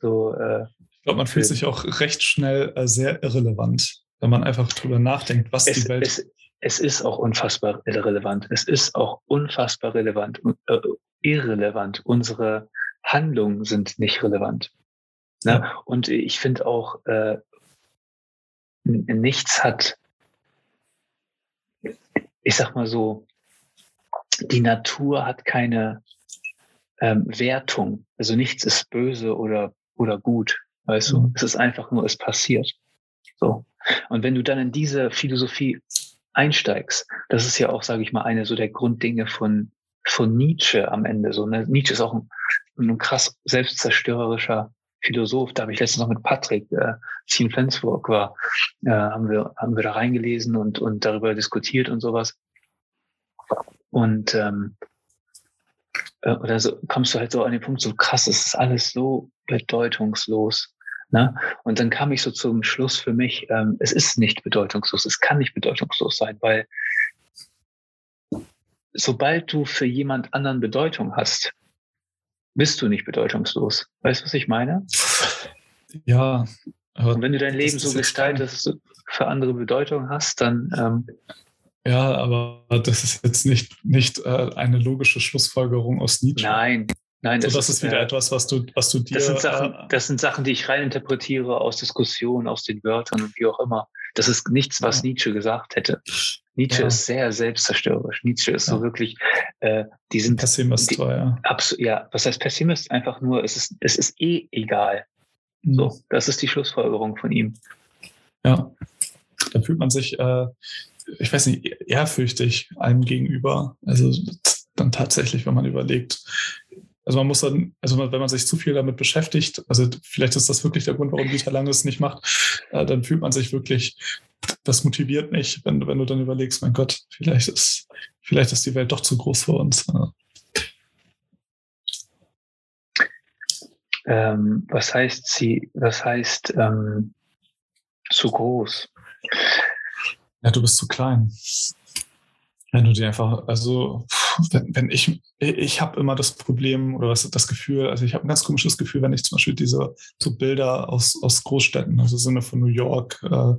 Speaker 1: so. Äh,
Speaker 2: ich glaube, man fühlt sich auch recht schnell äh, sehr irrelevant wenn man einfach drüber nachdenkt, was es, die Welt.
Speaker 1: Es, es ist auch unfassbar relevant. Es ist auch unfassbar relevant, äh, irrelevant. Unsere Handlungen sind nicht relevant. Ne? Ja. Und ich finde auch, äh, nichts hat, ich sag mal so, die Natur hat keine ähm, Wertung. Also nichts ist böse oder, oder gut. Weißt mhm. du, es ist einfach nur, es passiert. So. Und wenn du dann in diese Philosophie einsteigst, das ist ja auch, sage ich mal, eine so der Grunddinge von, von Nietzsche am Ende. So, ne? Nietzsche ist auch ein, ein krass selbstzerstörerischer Philosoph. Da habe ich letztens noch mit Patrick, äh, in Flensburg war, äh, haben wir haben wir da reingelesen und und darüber diskutiert und sowas. Und ähm, äh, oder so kommst du halt so an den Punkt, so krass, es ist alles so bedeutungslos. Ne? Und dann kam ich so zum Schluss für mich, ähm, es ist nicht bedeutungslos, es kann nicht bedeutungslos sein, weil sobald du für jemand anderen Bedeutung hast, bist du nicht bedeutungslos. Weißt du, was ich meine?
Speaker 2: Ja.
Speaker 1: Und wenn du dein Leben so gestaltest, kein... für andere Bedeutung hast, dann. Ähm,
Speaker 2: ja, aber das ist jetzt nicht, nicht äh, eine logische Schlussfolgerung aus Nietzsche.
Speaker 1: Nein, Nein,
Speaker 2: das, so, das ist, ist wieder äh, etwas, was du, was du dir.
Speaker 1: Das sind, Sachen, äh, das sind Sachen, die ich reininterpretiere aus Diskussionen, aus den Wörtern und wie auch immer. Das ist nichts, was ja. Nietzsche gesagt hätte. Nietzsche ja. ist sehr selbstzerstörerisch. Nietzsche ist ja. so wirklich, äh, die sind.
Speaker 2: Pessimist, die, ja.
Speaker 1: Ja. Was heißt Pessimist? Einfach nur, es ist, es ist eh egal. Mhm. So, das ist die Schlussfolgerung von ihm.
Speaker 2: Ja. Da fühlt man sich, äh, ich weiß nicht, ehrfürchtig einem gegenüber. Also dann tatsächlich, wenn man überlegt, also man muss dann, also wenn man sich zu viel damit beschäftigt, also vielleicht ist das wirklich der Grund, warum Dieter Lange es nicht macht, äh, dann fühlt man sich wirklich, das motiviert nicht, wenn, wenn du dann überlegst, mein Gott, vielleicht ist, vielleicht ist die Welt doch zu groß für uns.
Speaker 1: Ähm, was heißt sie, was heißt ähm, zu groß?
Speaker 2: Ja, du bist zu klein. Wenn du dir einfach, also wenn, wenn ich, ich habe immer das Problem oder was, das Gefühl, also ich habe ein ganz komisches Gefühl, wenn ich zum Beispiel diese so Bilder aus, aus Großstädten, also Sinne von New York, äh,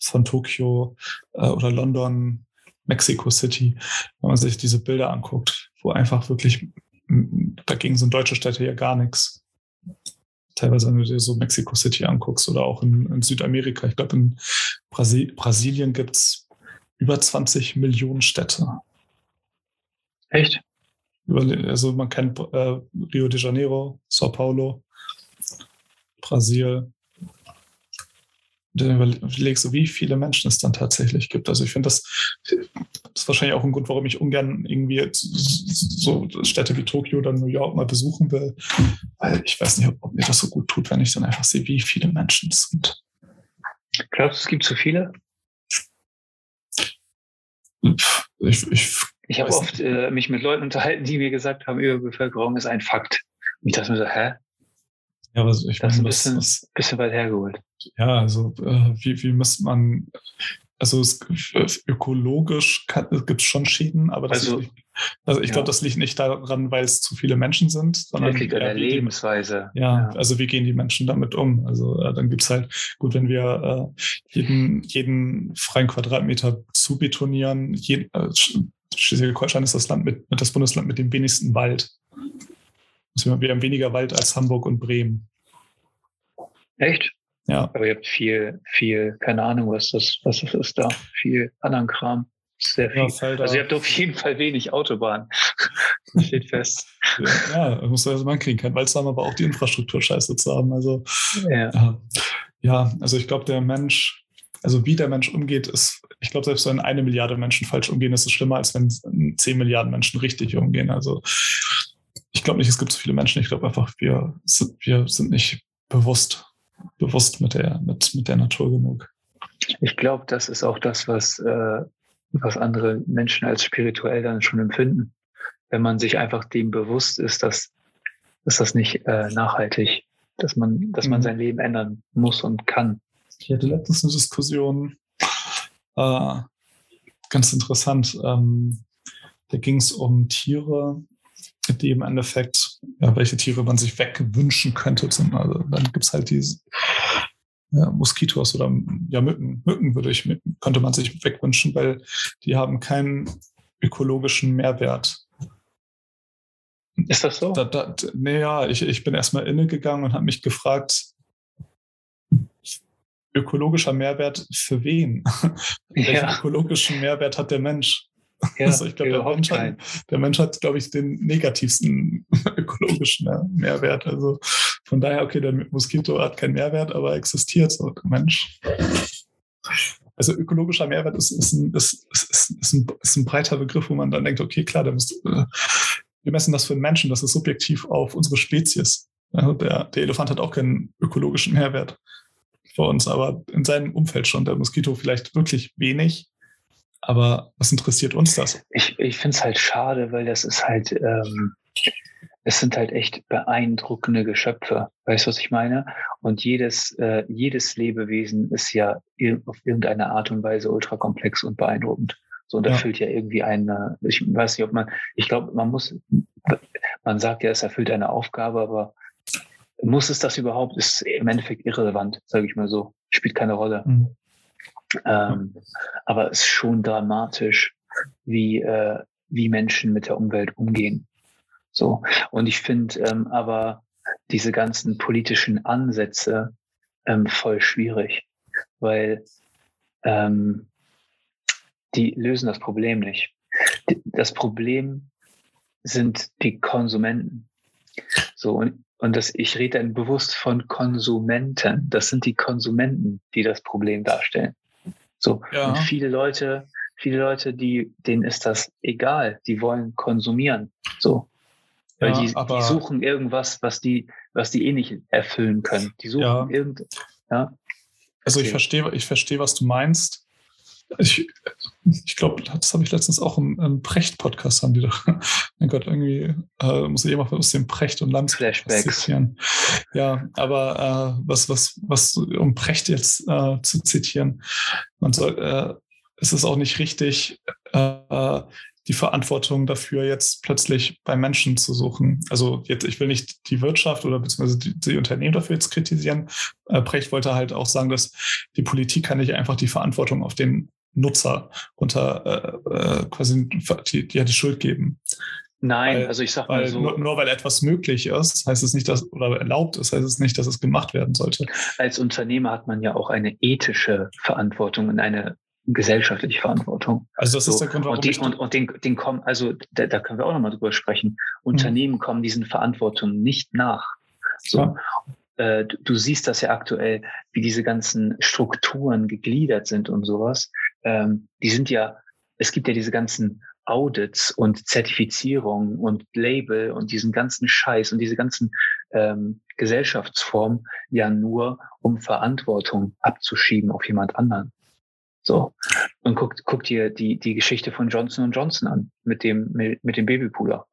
Speaker 2: von Tokio äh, oder London, Mexico City, wenn man sich diese Bilder anguckt, wo einfach wirklich, dagegen sind deutsche Städte ja gar nichts. Teilweise, wenn du dir so Mexico City anguckst oder auch in, in Südamerika. Ich glaube, in Brasil Brasilien gibt's über 20 Millionen Städte.
Speaker 1: Echt?
Speaker 2: Also man kennt äh, Rio de Janeiro, Sao Paulo, Brasil. Dann überlegst du, wie viele Menschen es dann tatsächlich gibt. Also ich finde, das, das ist wahrscheinlich auch ein Grund, warum ich ungern irgendwie so Städte wie Tokio oder New York mal besuchen will. Weil ich weiß nicht, ob mir das so gut tut, wenn ich dann einfach sehe, wie viele Menschen es sind.
Speaker 1: Glaubst du, es gibt so viele?
Speaker 2: Ich, ich,
Speaker 1: ich habe oft äh, mich mit Leuten unterhalten, die mir gesagt haben, Überbevölkerung ist ein Fakt. Und ich dachte mir so, hä?
Speaker 2: Ja, also ich
Speaker 1: das ist ein bisschen, das, bisschen weit hergeholt.
Speaker 2: Ja, also äh, wie, wie müsste man, also es, ökologisch gibt es schon Schäden, aber das also, liegt, also ich ja. glaube, das liegt nicht daran, weil es zu viele Menschen sind, sondern
Speaker 1: das liegt an der Lebensweise.
Speaker 2: Die, ja, ja, also wie gehen die Menschen damit um? Also äh, dann gibt's halt, gut, wenn wir äh, jeden, jeden freien Quadratmeter zubetonieren, jeden, äh, Schleswig-Holstein ist das Land mit, das Bundesland mit dem wenigsten Wald. Also wir haben weniger Wald als Hamburg und Bremen.
Speaker 1: Echt?
Speaker 2: Ja.
Speaker 1: Aber ihr habt viel, viel, keine Ahnung, was das, was das ist da. Viel anderen Kram. Sehr viel. Ja, also ihr habt auf jeden Fall wenig Autobahn. das steht fest.
Speaker 2: Ja, ja muss also man kriegen. Kein Wald zu haben, aber auch die Infrastruktur scheiße zu haben. Also, ja, ja also ich glaube, der Mensch, also wie der Mensch umgeht, ist, ich glaube, selbst wenn eine Milliarde Menschen falsch umgehen, ist es schlimmer, als wenn zehn Milliarden Menschen richtig umgehen. Also ich glaube nicht, es gibt so viele Menschen. Ich glaube einfach, wir sind, wir sind nicht bewusst bewusst mit der, mit, mit der Natur genug.
Speaker 1: Ich glaube, das ist auch das, was, äh, was andere Menschen als spirituell dann schon empfinden. Wenn man sich einfach dem bewusst ist, dass, dass das nicht äh, nachhaltig, dass man, dass man mhm. sein Leben ändern muss und kann.
Speaker 2: Ich hatte letztens eine Diskussion, äh, ganz interessant. Ähm, da ging es um Tiere, die im Endeffekt, ja, welche Tiere man sich wegwünschen könnte. Also dann gibt es halt diese ja, Moskitos oder ja, Mücken. Mücken würde ich, könnte man sich wegwünschen, weil die haben keinen ökologischen Mehrwert.
Speaker 1: Ist das so?
Speaker 2: Da, da, naja, ich, ich bin erstmal inne gegangen und habe mich gefragt, ökologischer Mehrwert für wen? Ja. Welchen ökologischen Mehrwert hat der Mensch? Ja, also ich glaube, der, Mensch hat, der Mensch hat, glaube ich, den negativsten ökologischen Mehrwert. Also von daher, okay, der Moskito hat keinen Mehrwert, aber existiert so der Mensch. Also ökologischer Mehrwert ist, ist, ein, ist, ist, ist, ein, ist ein breiter Begriff, wo man dann denkt, okay, klar, muss, äh, wir messen das für einen Menschen, das ist subjektiv auf unsere Spezies. Ja, der, der Elefant hat auch keinen ökologischen Mehrwert für uns, aber in seinem Umfeld schon. Der Moskito vielleicht wirklich wenig, aber was interessiert uns das?
Speaker 1: Ich, ich finde es halt schade, weil das ist halt, ähm, es sind halt echt beeindruckende Geschöpfe. Weißt du, was ich meine? Und jedes, äh, jedes Lebewesen ist ja auf irgendeine Art und Weise ultrakomplex und beeindruckend. So, und erfüllt ja. ja irgendwie eine, ich weiß nicht, ob man, ich glaube, man muss, man sagt ja, es erfüllt eine Aufgabe, aber muss es das überhaupt? Ist im Endeffekt irrelevant, sage ich mal so. Spielt keine Rolle. Mhm. Ähm, aber es ist schon dramatisch, wie, äh, wie Menschen mit der Umwelt umgehen. So. Und ich finde ähm, aber diese ganzen politischen Ansätze ähm, voll schwierig, weil ähm, die lösen das Problem nicht. Das Problem sind die Konsumenten. So, und, und das, ich rede dann bewusst von Konsumenten. Das sind die Konsumenten, die das Problem darstellen. So. Ja. Und viele Leute, viele Leute, die, denen ist das egal. Die wollen konsumieren. So. Weil ja, die, die, suchen irgendwas, was die, was die eh nicht erfüllen können. Die suchen ja. irgend, ja.
Speaker 2: Also ich verstehe, ich verstehe, was du meinst. Ich, ich glaube, das habe ich letztens auch im, im Precht-Podcast haben die doch. mein Gott, irgendwie äh, muss ich immer aus dem Precht und Lanz zitieren. Ja, aber äh, was, was, was, um Precht jetzt äh, zu zitieren, man soll, äh, es ist auch nicht richtig, äh, die Verantwortung dafür jetzt plötzlich bei Menschen zu suchen. Also jetzt, ich will nicht die Wirtschaft oder beziehungsweise die, die Unternehmen dafür jetzt kritisieren. Äh, Brecht wollte halt auch sagen, dass die Politik kann nicht einfach die Verantwortung auf den Nutzer unter äh, äh, quasi die, die, die Schuld geben.
Speaker 1: Nein, weil, also ich sag
Speaker 2: mal
Speaker 1: so.
Speaker 2: Nur, nur, weil etwas möglich ist, heißt es nicht, dass, oder erlaubt ist, heißt es nicht, dass es gemacht werden sollte.
Speaker 1: Als Unternehmer hat man ja auch eine ethische Verantwortung und eine gesellschaftliche Verantwortung.
Speaker 2: Also das so. ist der Grund,
Speaker 1: warum und, die, und, und den, den kommen, also da, da können wir auch nochmal drüber sprechen. Mhm. Unternehmen kommen diesen Verantwortungen nicht nach. So. Ja. Äh, du, du, siehst das ja aktuell, wie diese ganzen Strukturen gegliedert sind und sowas. Ähm, die sind ja, es gibt ja diese ganzen Audits und Zertifizierung und Label und diesen ganzen Scheiß und diese ganzen ähm, Gesellschaftsformen ja nur, um Verantwortung abzuschieben auf jemand anderen. So. Und guck, guck dir die, die Geschichte von Johnson Johnson an mit dem, mit, dem Babypooler.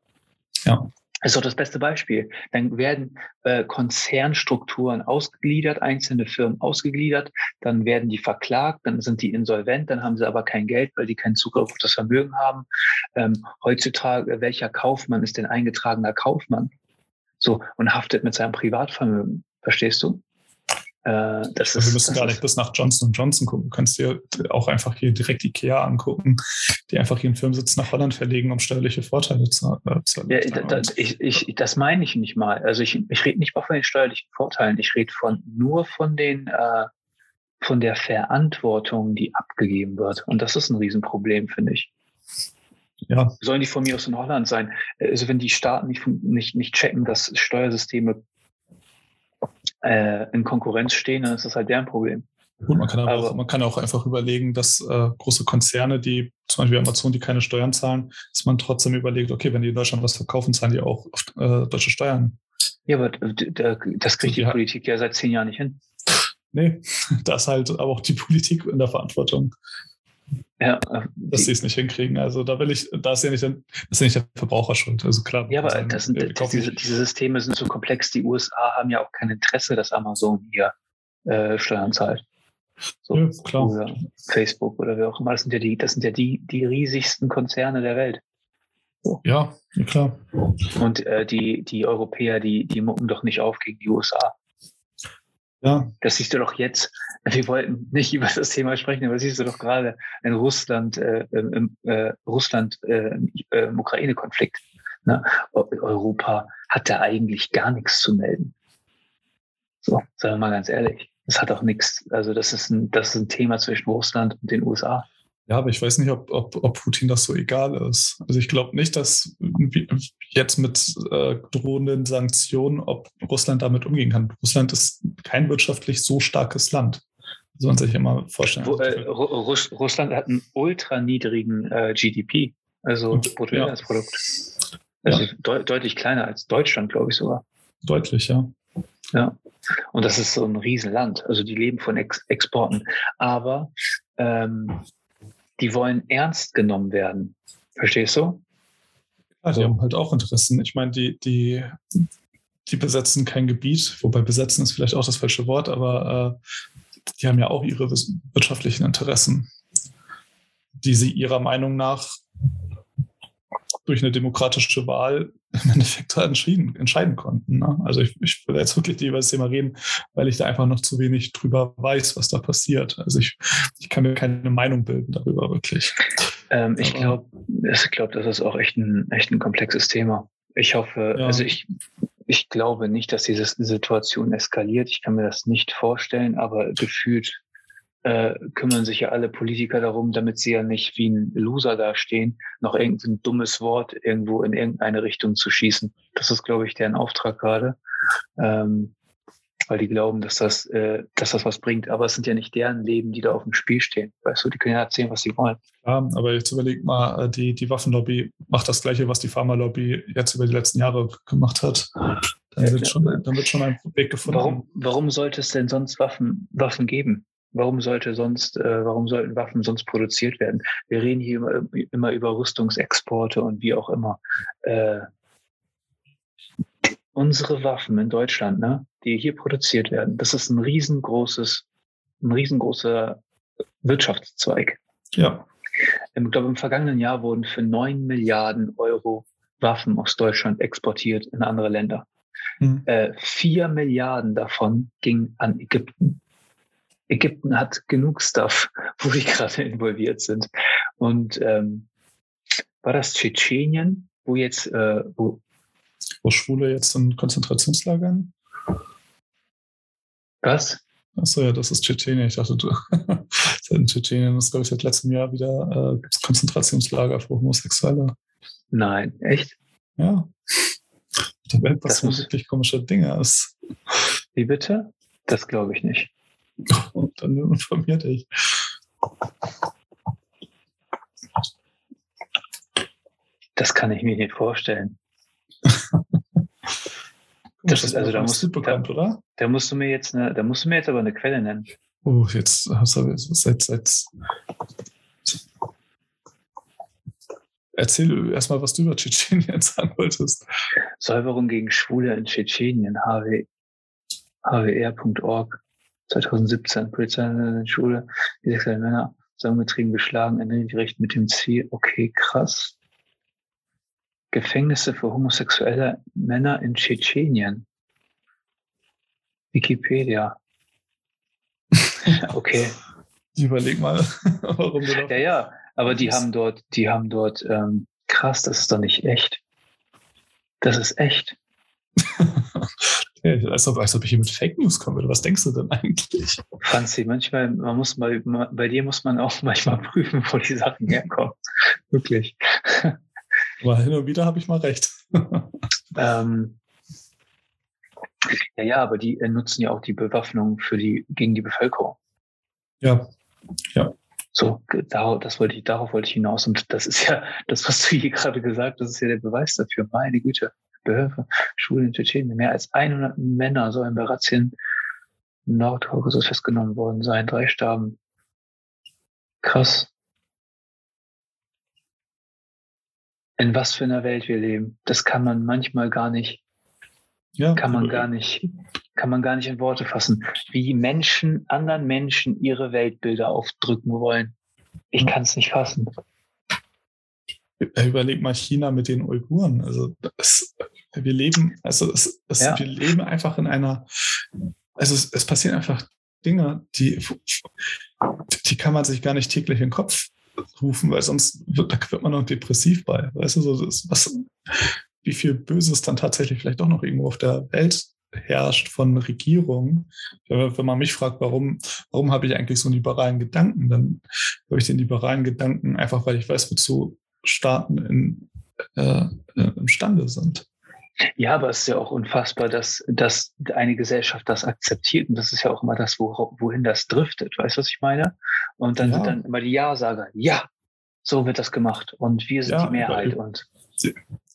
Speaker 1: Ja. Das ist doch das beste Beispiel. Dann werden äh, Konzernstrukturen ausgegliedert, einzelne Firmen ausgegliedert, dann werden die verklagt, dann sind die insolvent, dann haben sie aber kein Geld, weil die keinen Zugriff auf das Vermögen haben. Ähm, heutzutage, welcher Kaufmann ist denn eingetragener Kaufmann? So, und haftet mit seinem Privatvermögen. Verstehst du?
Speaker 2: Äh, das ist, wir müssen gar nicht bis nach Johnson Johnson gucken. Du kannst dir auch einfach hier direkt Ikea angucken, die einfach ihren Firmensitz nach Holland verlegen, um steuerliche Vorteile zu,
Speaker 1: äh, zu ja, das, ich, ich, das meine ich nicht mal. Also ich, ich rede nicht mal von den steuerlichen Vorteilen. Ich rede von nur von den äh, von der Verantwortung, die abgegeben wird. Und das ist ein Riesenproblem, finde ich. Ja. Sollen die von mir aus in Holland sein? Also wenn die Staaten nicht, nicht, nicht checken, dass Steuersysteme äh, in Konkurrenz stehen, dann ist das halt deren Problem.
Speaker 2: Gut, man kann aber, aber auch, man kann auch einfach überlegen, dass äh, große Konzerne, die zum Beispiel Amazon, die keine Steuern zahlen, dass man trotzdem überlegt, okay, wenn die in Deutschland was verkaufen, zahlen die auch auf, äh, deutsche Steuern.
Speaker 1: Ja, aber das kriegt die ja. Politik ja seit zehn Jahren nicht hin.
Speaker 2: Nee, da ist halt aber auch die Politik in der Verantwortung. Ja, äh, dass sie es nicht hinkriegen. Also da will ich, da ist ja nicht, das ist ja nicht der Verbraucher schuld. Also klar.
Speaker 1: Ja, aber sagen, das sind, diese, diese, Systeme sind so komplex. Die USA haben ja auch kein Interesse, dass Amazon hier äh, Steuern zahlt. So, ja, klar. Oder Facebook oder wer auch immer. Das sind ja die, das sind ja die, die riesigsten Konzerne der Welt.
Speaker 2: So. Ja, klar.
Speaker 1: Und äh, die, die Europäer, die, die mucken doch nicht auf gegen die USA.
Speaker 2: Ja.
Speaker 1: Das siehst du doch jetzt. Wir wollten nicht über das Thema sprechen, aber das siehst du doch gerade in Russland, äh, im äh, Russland, äh, im Ukraine-Konflikt. Ne? Europa hat da eigentlich gar nichts zu melden. So, sagen wir mal ganz ehrlich. Das hat auch nichts, also das ist ein, das ist ein Thema zwischen Russland und den USA.
Speaker 2: Ja, aber ich weiß nicht, ob, ob, ob Putin das so egal ist. Also ich glaube nicht, dass jetzt mit äh, drohenden Sanktionen, ob Russland damit umgehen kann. Russland ist kein wirtschaftlich so starkes Land. So man sich immer vorstellen. Wo,
Speaker 1: äh, Russ Russland hat einen ultra niedrigen äh, GDP, also Bruttoinlandsprodukt. Ja. Also ja. de deutlich kleiner als Deutschland, glaube ich sogar.
Speaker 2: Deutlich, ja.
Speaker 1: Ja. Und das ist so ein Riesenland. Also die leben von Ex Exporten. Aber ähm, die wollen ernst genommen werden. Verstehst du?
Speaker 2: Ja, die haben halt auch Interessen. Ich meine, die, die, die besetzen kein Gebiet, wobei besetzen ist vielleicht auch das falsche Wort, aber äh, die haben ja auch ihre wirtschaftlichen Interessen, die sie ihrer Meinung nach durch eine demokratische Wahl im Endeffekt entschieden, entscheiden konnten. Ne? Also ich, ich will jetzt wirklich über das Thema reden, weil ich da einfach noch zu wenig drüber weiß, was da passiert. Also ich, ich kann mir keine Meinung bilden darüber wirklich.
Speaker 1: Ähm, ich glaube, ich glaube, das ist auch echt ein, echt ein komplexes Thema. Ich hoffe, ja. also ich, ich glaube nicht, dass diese Situation eskaliert. Ich kann mir das nicht vorstellen, aber gefühlt äh, kümmern sich ja alle Politiker darum, damit sie ja nicht wie ein Loser dastehen, noch irgendein dummes Wort irgendwo in irgendeine Richtung zu schießen. Das ist, glaube ich, deren Auftrag gerade. Ähm, weil die glauben, dass das, äh, dass das was bringt. Aber es sind ja nicht deren Leben, die da auf dem Spiel stehen. Weißt du, die können ja erzählen, was sie wollen.
Speaker 2: Ja, aber jetzt überleg mal, äh, die, die Waffenlobby macht das Gleiche, was die Pharmalobby jetzt über die letzten Jahre gemacht hat. Dann, wird, schon, dann wird schon ein Weg gefunden.
Speaker 1: Warum, warum sollte es denn sonst Waffen, Waffen geben? Warum sollte sonst, äh, warum sollten Waffen sonst produziert werden? Wir reden hier immer, immer über Rüstungsexporte und wie auch immer. Äh, unsere Waffen in Deutschland, ne, die hier produziert werden, das ist ein riesengroßes, ein riesengroßer Wirtschaftszweig.
Speaker 2: Ja.
Speaker 1: ich glaube, im vergangenen Jahr wurden für 9 Milliarden Euro Waffen aus Deutschland exportiert in andere Länder. Mhm. Äh, 4 Milliarden davon gingen an Ägypten. Ägypten hat genug Stuff, wo die gerade involviert sind. Und ähm, war das Tschetschenien, wo jetzt, äh, wo,
Speaker 2: wo Schwule jetzt in Konzentrationslagern?
Speaker 1: Was?
Speaker 2: Achso, ja, das ist Tschetschenien. Ich dachte, du, in Tschetschenien ist, glaube ich, seit letztem Jahr wieder äh, Konzentrationslager für Homosexuelle.
Speaker 1: Nein, echt?
Speaker 2: Ja. Der Welt passieren wirklich komische Dinge ist.
Speaker 1: Wie bitte? Das glaube ich nicht.
Speaker 2: Und dann informiert dich.
Speaker 1: Das kann ich mir nicht vorstellen.
Speaker 2: das ist also da musst du bekannt, oder?
Speaker 1: Da musst du mir jetzt eine, da musst du mir jetzt aber eine Quelle nennen.
Speaker 2: Oh, jetzt hast du seit, seit Erzähl erstmal, was du über Tschetschenien sagen wolltest.
Speaker 1: Säuberung gegen Schwule in Tschetschenien, HW, hwr.org, 2017. Polizei in der Schule, die sexuellen Männer zusammengetrieben, geschlagen, Ende Gericht mit dem Ziel, okay, krass. Gefängnisse für homosexuelle Männer in Tschetschenien. Wikipedia. okay.
Speaker 2: Überleg mal,
Speaker 1: warum du noch. Ja, ja, aber die haben dort, die haben dort, ähm, krass, das ist doch nicht echt. Das ist echt.
Speaker 2: als, ob, als ob ich hier mit Fake News komme. Was denkst du denn eigentlich?
Speaker 1: Franzi, manchmal, man muss mal, bei dir muss man auch manchmal prüfen, wo die Sachen herkommen. Wirklich.
Speaker 2: Aber hin und wieder habe ich mal recht.
Speaker 1: ähm, ja, ja, aber die äh, nutzen ja auch die Bewaffnung für die, gegen die Bevölkerung.
Speaker 2: Ja, ja.
Speaker 1: So, da, das wollte ich, darauf wollte ich hinaus. Und das ist ja, das, was du hier gerade gesagt hast, ist ja der Beweis dafür. Meine Güte. Behörde, Schulen in Tschetschenien. Mehr als 100 Männer sollen bei Razzien Nordkaukasus festgenommen worden sein. Drei starben. Krass. in was für einer Welt wir leben. Das kann man manchmal gar nicht, ja, kann man gar nicht, kann man gar nicht in Worte fassen, wie Menschen, anderen Menschen ihre Weltbilder aufdrücken wollen. Ich kann es nicht fassen.
Speaker 2: Überleg mal China mit den Uiguren. Also es, wir leben, also es, es, ja. wir leben einfach in einer, also es, es passieren einfach Dinge, die, die kann man sich gar nicht täglich in den Kopf rufen, weil sonst wird, da wird man noch depressiv bei. Weißt du, so, das, was, wie viel Böses dann tatsächlich vielleicht doch noch irgendwo auf der Welt herrscht von Regierungen. Wenn man mich fragt, warum, warum habe ich eigentlich so einen liberalen Gedanken, dann habe ich den liberalen Gedanken einfach, weil ich weiß, wozu Staaten in, äh, äh imstande sind.
Speaker 1: Ja, aber es ist ja auch unfassbar, dass, dass eine Gesellschaft das akzeptiert. Und das ist ja auch immer das, wo, wohin das driftet. Weißt du, was ich meine? Und dann ja. sind dann immer die Ja-Sager. Ja, so wird das gemacht. Und wir sind ja, die Mehrheit. Über, und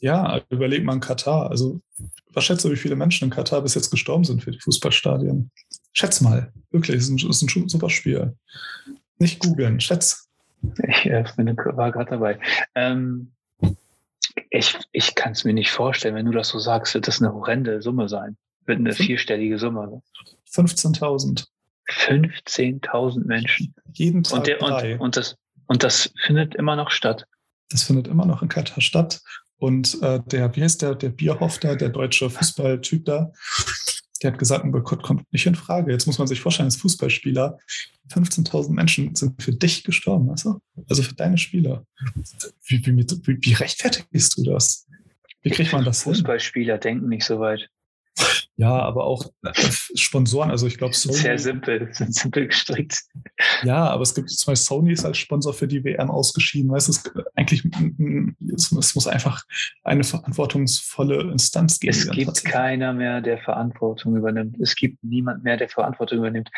Speaker 2: ja, überleg mal in Katar. Also, was schätzt du, wie viele Menschen in Katar bis jetzt gestorben sind für die Fußballstadien? Schätz mal. Wirklich, es ist ein, ist ein super Spiel. Nicht googeln, schätz.
Speaker 1: Ich äh, war gerade dabei. Ähm, ich, ich kann es mir nicht vorstellen, wenn du das so sagst, wird das eine horrende Summe sein. Wird eine vierstellige Summe.
Speaker 2: 15.000.
Speaker 1: 15.000 Menschen.
Speaker 2: Jeden Tag
Speaker 1: und, der, und, und, das, und das findet immer noch statt.
Speaker 2: Das findet immer noch in Katar statt. Und äh, der, wie heißt der, der Bierhoff da, der deutsche Fußballtyp da, der hat gesagt, ein Boykott kommt nicht in Frage. Jetzt muss man sich vorstellen, als Fußballspieler, 15.000 Menschen sind für dich gestorben, weißt du? Also für deine Spieler. Wie, wie, wie, wie rechtfertigst du das? Wie kriegt man das
Speaker 1: Fußballspieler hin? denken nicht so weit.
Speaker 2: Ja, aber auch äh, Sponsoren, also ich glaube
Speaker 1: Sony. Sehr simpel, sind simpel gestrickt.
Speaker 2: Ja, aber es gibt zum Beispiel Sony ist als Sponsor für die WM ausgeschieden. Weißt du, es, eigentlich, es, es muss einfach eine verantwortungsvolle Instanz geben.
Speaker 1: Es gibt keiner mehr, der Verantwortung übernimmt. Es gibt niemand mehr, der Verantwortung übernimmt.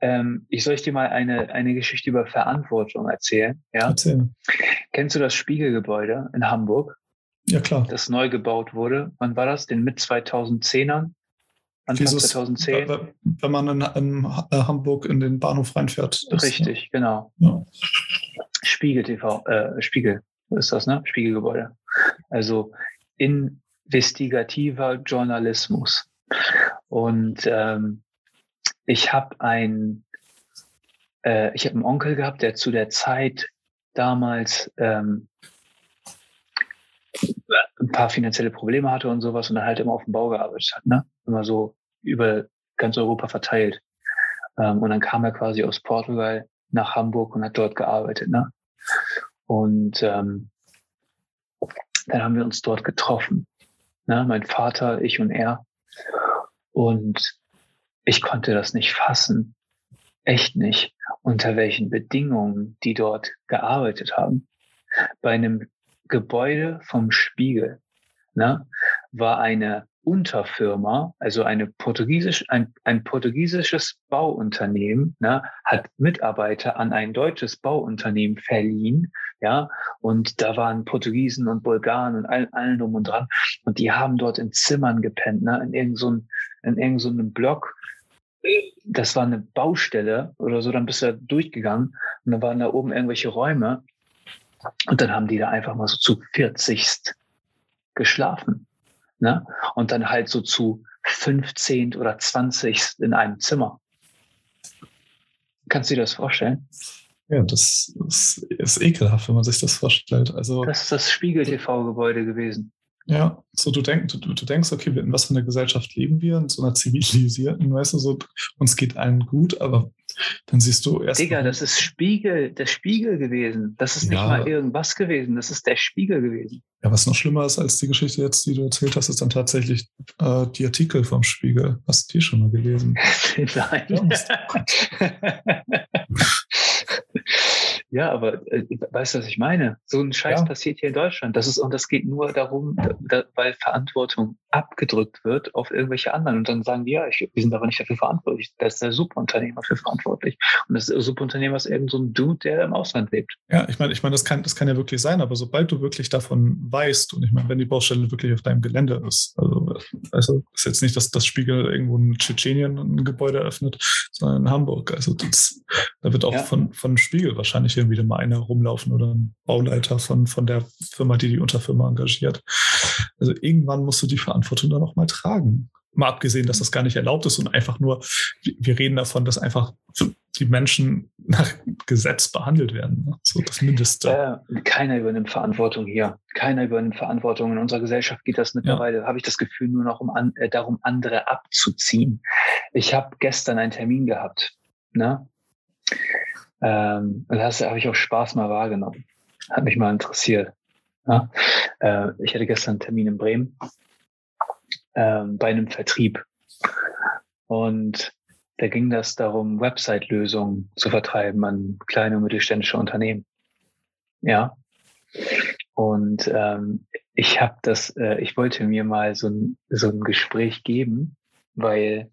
Speaker 1: Ähm, ich soll ich dir mal eine, eine Geschichte über Verantwortung erzählen. Ja? Erzähl. Kennst du das Spiegelgebäude in Hamburg?
Speaker 2: Ja, klar.
Speaker 1: Das neu gebaut wurde. Wann war das? Den mit 2010ern?
Speaker 2: Anfang Dieses, 2010. Wenn man in, in, äh, Hamburg in den Bahnhof reinfährt.
Speaker 1: Das, Richtig, ja. genau. Ja. Spiegel TV, äh, Spiegel ist das, ne? Spiegelgebäude. Also investigativer Journalismus. Und ähm, ich habe ein, äh, ich habe einen Onkel gehabt, der zu der Zeit damals ähm, ein paar finanzielle Probleme hatte und sowas und dann halt immer auf dem Bau gearbeitet hat, ne? Immer so über ganz Europa verteilt. Ähm, und dann kam er quasi aus Portugal nach Hamburg und hat dort gearbeitet, ne? Und ähm, dann haben wir uns dort getroffen. Ne? Mein Vater, ich und er. Und ich konnte das nicht fassen. Echt nicht. Unter welchen Bedingungen die dort gearbeitet haben. Bei einem Gebäude vom Spiegel ne, war eine Unterfirma, also eine portugiesisch, ein, ein portugiesisches Bauunternehmen, ne, hat Mitarbeiter an ein deutsches Bauunternehmen verliehen, ja, und da waren Portugiesen und Bulgaren und allen, allen drum und dran, und die haben dort in Zimmern gepennt, ne, in irgendeinem so irgend so Block, das war eine Baustelle oder so, dann bist du da durchgegangen und dann waren da oben irgendwelche Räume und dann haben die da einfach mal so zu 40 geschlafen. Ne? Und dann halt so zu 15 oder 20 in einem Zimmer. Kannst du dir das vorstellen?
Speaker 2: Ja, das ist, ist ekelhaft, wenn man sich das vorstellt. Also,
Speaker 1: das ist das Spiegel-TV-Gebäude gewesen.
Speaker 2: Ja, so du, denk, du, du denkst, okay, in was für einer Gesellschaft leben wir? In so einer zivilisierten, weißt du, so, uns geht allen gut, aber dann siehst du erst.
Speaker 1: Digga, das ist Spiegel, der Spiegel gewesen. Das ist ja. nicht mal irgendwas gewesen, das ist der Spiegel gewesen.
Speaker 2: Ja, was noch schlimmer ist als die Geschichte jetzt, die du erzählt hast, ist dann tatsächlich äh, die Artikel vom Spiegel. Hast du die schon mal gelesen?
Speaker 1: Nein. Ja, aber äh, weißt du, was ich meine? So ein Scheiß ja. passiert hier in Deutschland. Das ist, und das geht nur darum, da, weil Verantwortung abgedrückt wird auf irgendwelche anderen. Und dann sagen die, ja, ich, wir sind aber nicht dafür verantwortlich. Da ist der Superunternehmer für verantwortlich. Und das Superunternehmer ist irgend so ein Dude, der im Ausland lebt.
Speaker 2: Ja, ich meine, ich meine, das kann, das kann ja wirklich sein, aber sobald du wirklich davon weißt, und ich meine, wenn die Baustelle wirklich auf deinem Gelände ist, also, also ist jetzt nicht, dass das Spiegel irgendwo in Tschetschenien ein Gebäude eröffnet, sondern in Hamburg. Also das, da wird auch ja. von, von Spiegel wahrscheinlich hier wieder mal einer rumlaufen oder ein Bauleiter von, von der Firma, die die Unterfirma engagiert. Also irgendwann musst du die Verantwortung dann auch mal tragen. Mal abgesehen, dass das gar nicht erlaubt ist und einfach nur, wir reden davon, dass einfach die Menschen nach Gesetz behandelt werden. Ne? So das Mindeste.
Speaker 1: Äh, keiner übernimmt Verantwortung hier. Keiner übernimmt Verantwortung. In unserer Gesellschaft geht das mittlerweile, ja. habe ich das Gefühl, nur noch um an, äh, darum, andere abzuziehen. Ich habe gestern einen Termin gehabt. Ne? Ähm, das habe ich auch Spaß mal wahrgenommen. Hat mich mal interessiert. Ja? Äh, ich hatte gestern einen Termin in Bremen ähm, bei einem Vertrieb. Und da ging das darum, Website-Lösungen zu vertreiben an kleine und mittelständische Unternehmen. Ja. Und ähm, ich habe das, äh, ich wollte mir mal so ein, so ein Gespräch geben, weil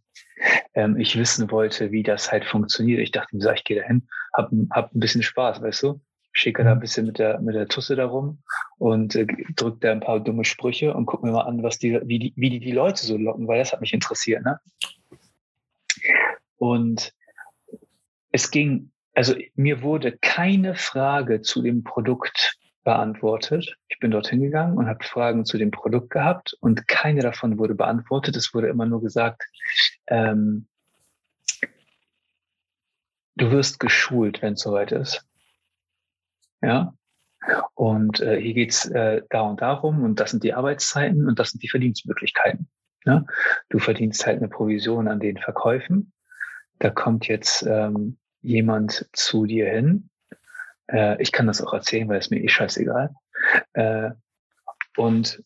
Speaker 1: ähm, ich wissen wollte, wie das halt funktioniert. Ich dachte mir, so, ich gehe da hin, hab, hab ein bisschen Spaß, weißt du? Schicke da ein bisschen mit der, mit der Tusse da rum und äh, drück da ein paar dumme Sprüche und guck mir mal an, was die, wie die, wie die, die Leute so locken, weil das hat mich interessiert, ne? Und es ging, also mir wurde keine Frage zu dem Produkt beantwortet. Ich bin dorthin gegangen und habe Fragen zu dem Produkt gehabt und keine davon wurde beantwortet. Es wurde immer nur gesagt, ähm, du wirst geschult, wenn es soweit ist. Ja. Und äh, hier geht's äh, da und darum und das sind die Arbeitszeiten und das sind die Verdienstmöglichkeiten. Ja? Du verdienst halt eine Provision an den Verkäufen. Da kommt jetzt ähm, jemand zu dir hin äh, ich kann das auch erzählen, weil es mir eh scheißegal. Äh, und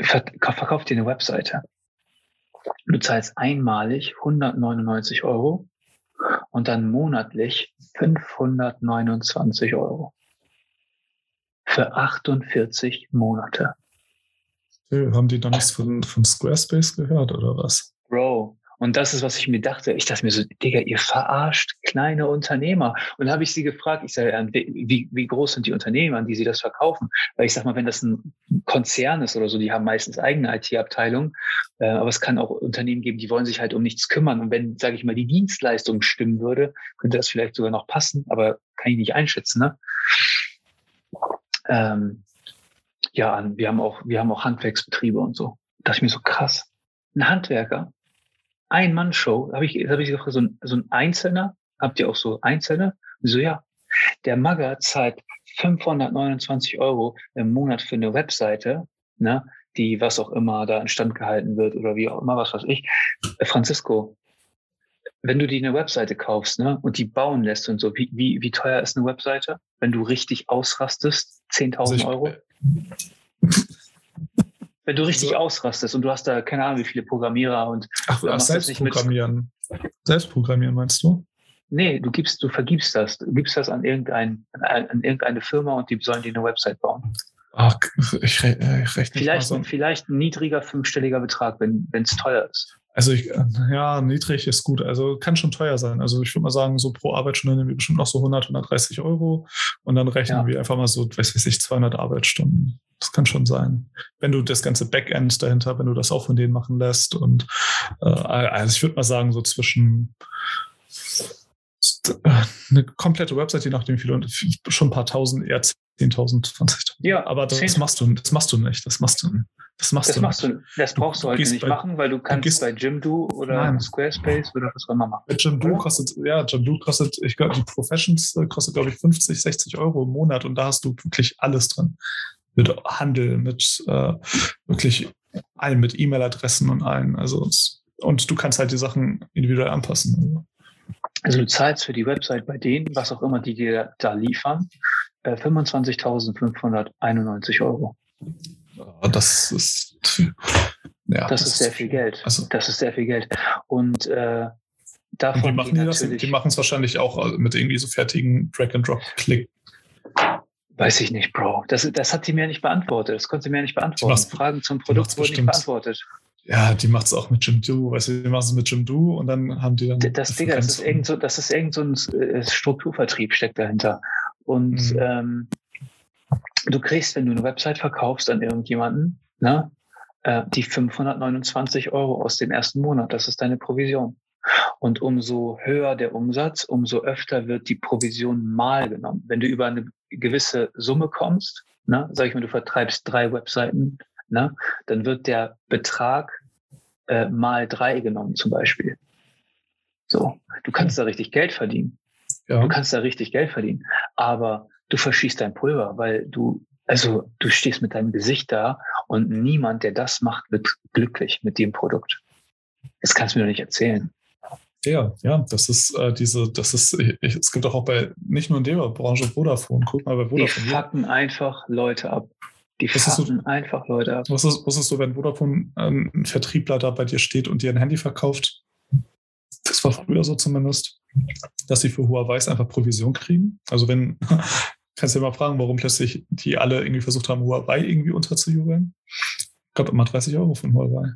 Speaker 1: verkauft dir eine Webseite. Du zahlst einmalig 199 Euro und dann monatlich 529 Euro. Für 48 Monate.
Speaker 2: Haben die dann nichts von, von Squarespace gehört oder was?
Speaker 1: Bro, und das ist, was ich mir dachte. Ich dachte mir so, Digga, ihr verarscht kleine Unternehmer. Und da habe ich sie gefragt, ich sage, wie, wie groß sind die Unternehmen, an die sie das verkaufen? Weil ich sag mal, wenn das ein Konzern ist oder so, die haben meistens eigene IT-Abteilungen. Äh, aber es kann auch Unternehmen geben, die wollen sich halt um nichts kümmern. Und wenn, sage ich mal, die Dienstleistung stimmen würde, könnte das vielleicht sogar noch passen. Aber kann ich nicht einschätzen, ne? Ähm, ja, wir haben auch, wir haben auch Handwerksbetriebe und so. Da dachte ich mir so krass. Ein Handwerker, Ein-Mann-Show, habe ich, hab ich gefragt, so ein, so ein Einzelner, habt ihr auch so Einzelne? Und so, ja. Der Magger zahlt 529 Euro im Monat für eine Webseite, ne, die was auch immer da instand gehalten wird oder wie auch immer, was weiß ich. Äh, Francisco, wenn du die eine Webseite kaufst ne, und die bauen lässt und so, wie, wie, wie teuer ist eine Webseite? Wenn du richtig ausrastest, 10.000 also Euro? Wenn du richtig so. ausrastest und du hast da keine Ahnung, wie viele Programmierer und
Speaker 2: Ach, du machst selbst programmieren. Selbst programmieren meinst du?
Speaker 1: Nee, du gibst, du vergibst das. Du gibst das an, irgendein, an irgendeine Firma und die sollen dir eine Website bauen.
Speaker 2: Ach, ich, re ich rechne
Speaker 1: vielleicht, so. vielleicht ein niedriger fünfstelliger Betrag, wenn es teuer ist.
Speaker 2: Also ich, ja, niedrig ist gut. Also kann schon teuer sein. Also ich würde mal sagen, so pro Arbeitsstunde nehmen wir bestimmt noch so 100, 130 Euro und dann rechnen ja. wir einfach mal so, weiß ich, 200 Arbeitsstunden. Das kann schon sein. Wenn du das ganze Backend dahinter, wenn du das auch von denen machen lässt und äh, also ich würde mal sagen, so zwischen eine komplette Website, je nachdem viele, schon ein paar tausend, eher 10.000, 20.000.
Speaker 1: Ja,
Speaker 2: aber das 10. machst du, das machst du nicht. Das machst du,
Speaker 1: das machst das du machst nicht. Du, das brauchst du, du heute nicht bei, machen, weil du kannst du bei Jimdo oder nein. Squarespace oder was auch immer machen.
Speaker 2: Jimdo kostet, ja, Jimdo kostet, ich glaube, die Professions äh, kostet, glaube ich, 50, 60 Euro im Monat und da hast du wirklich alles drin. Mit Handel, mit äh, wirklich allen, mit E-Mail-Adressen und allen. Also, und du kannst halt die Sachen individuell anpassen.
Speaker 1: Also du zahlst für die Website bei denen, was auch immer die dir da liefern, 25.591 äh, Euro.
Speaker 2: Das ist
Speaker 1: ja, das, das ist sehr viel Geld. Also, das ist sehr viel Geld. Und äh, davon
Speaker 2: und die machen die, das, die machen es wahrscheinlich auch äh, mit irgendwie so fertigen Drag-and-Drop-Klick.
Speaker 1: Weiß ich nicht, Bro. Das, das hat sie mir nicht beantwortet. Das konnte sie mir nicht beantworten. Fragen zum Produkt wurden nicht beantwortet.
Speaker 2: Ja, die macht es auch mit Jim Do, weißt du, die machen es mit Jim Do und dann haben die dann.
Speaker 1: Das, Digga, das ist irgend so, das ist irgend so ein äh, Strukturvertrieb steckt dahinter. Und mhm. ähm, du kriegst, wenn du eine Website verkaufst an irgendjemanden, ne, äh, die 529 Euro aus dem ersten Monat. Das ist deine Provision. Und umso höher der Umsatz, umso öfter wird die Provision mal genommen. Wenn du über eine gewisse Summe kommst, ne, sag ich mal, du vertreibst drei Webseiten, ne, dann wird der Betrag äh, mal drei genommen zum Beispiel. So, du kannst da richtig Geld verdienen. Ja. Du kannst da richtig Geld verdienen. Aber du verschießt dein Pulver, weil du, also du stehst mit deinem Gesicht da und niemand, der das macht, wird glücklich mit dem Produkt. Das kannst du mir doch nicht erzählen.
Speaker 2: Ja, ja, das ist äh, diese, das ist, ich, es gibt auch, bei, nicht nur in der Branche Vodafone, guck mal bei Vodafone.
Speaker 1: Die fucken einfach Leute ab. Die fucken so, einfach Leute ab.
Speaker 2: Was ist, was ist so, wenn Vodafone ähm, ein Vertriebler da bei dir steht und dir ein Handy verkauft? Das war früher so zumindest, dass sie für Huawei einfach Provision kriegen. Also wenn, kannst du ja mal fragen, warum plötzlich die alle irgendwie versucht haben, Huawei irgendwie unterzujubeln. Ich glaube immer 30 Euro von Huawei.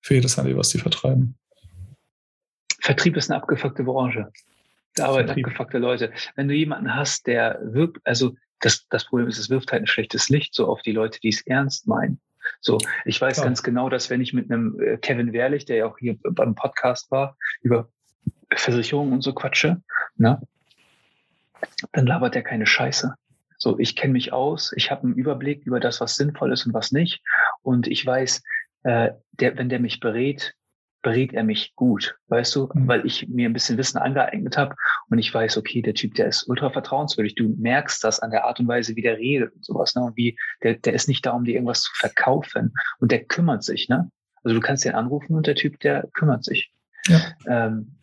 Speaker 2: Für jedes Handy, was die vertreiben.
Speaker 1: Vertrieb ist eine abgefuckte Branche. Da arbeiten Vertrieb. abgefuckte Leute. Wenn du jemanden hast, der wirkt, also das, das Problem ist, es wirft halt ein schlechtes Licht so auf die Leute, die es ernst meinen. So, ich weiß Klar. ganz genau, dass wenn ich mit einem äh, Kevin Wehrlich, der ja auch hier beim Podcast war, über Versicherungen und so quatsche, ne, dann labert er keine Scheiße. So, ich kenne mich aus, ich habe einen Überblick über das, was sinnvoll ist und was nicht. Und ich weiß, äh, der, wenn der mich berät, berät er mich gut, weißt du, mhm. weil ich mir ein bisschen Wissen angeeignet habe und ich weiß, okay, der Typ, der ist ultra vertrauenswürdig. Du merkst das an der Art und Weise, wie der redet und sowas, ne? Und wie, der, der ist nicht da, um dir irgendwas zu verkaufen. Und der kümmert sich, ne? Also du kannst den anrufen und der Typ, der kümmert sich. Ja. Ähm,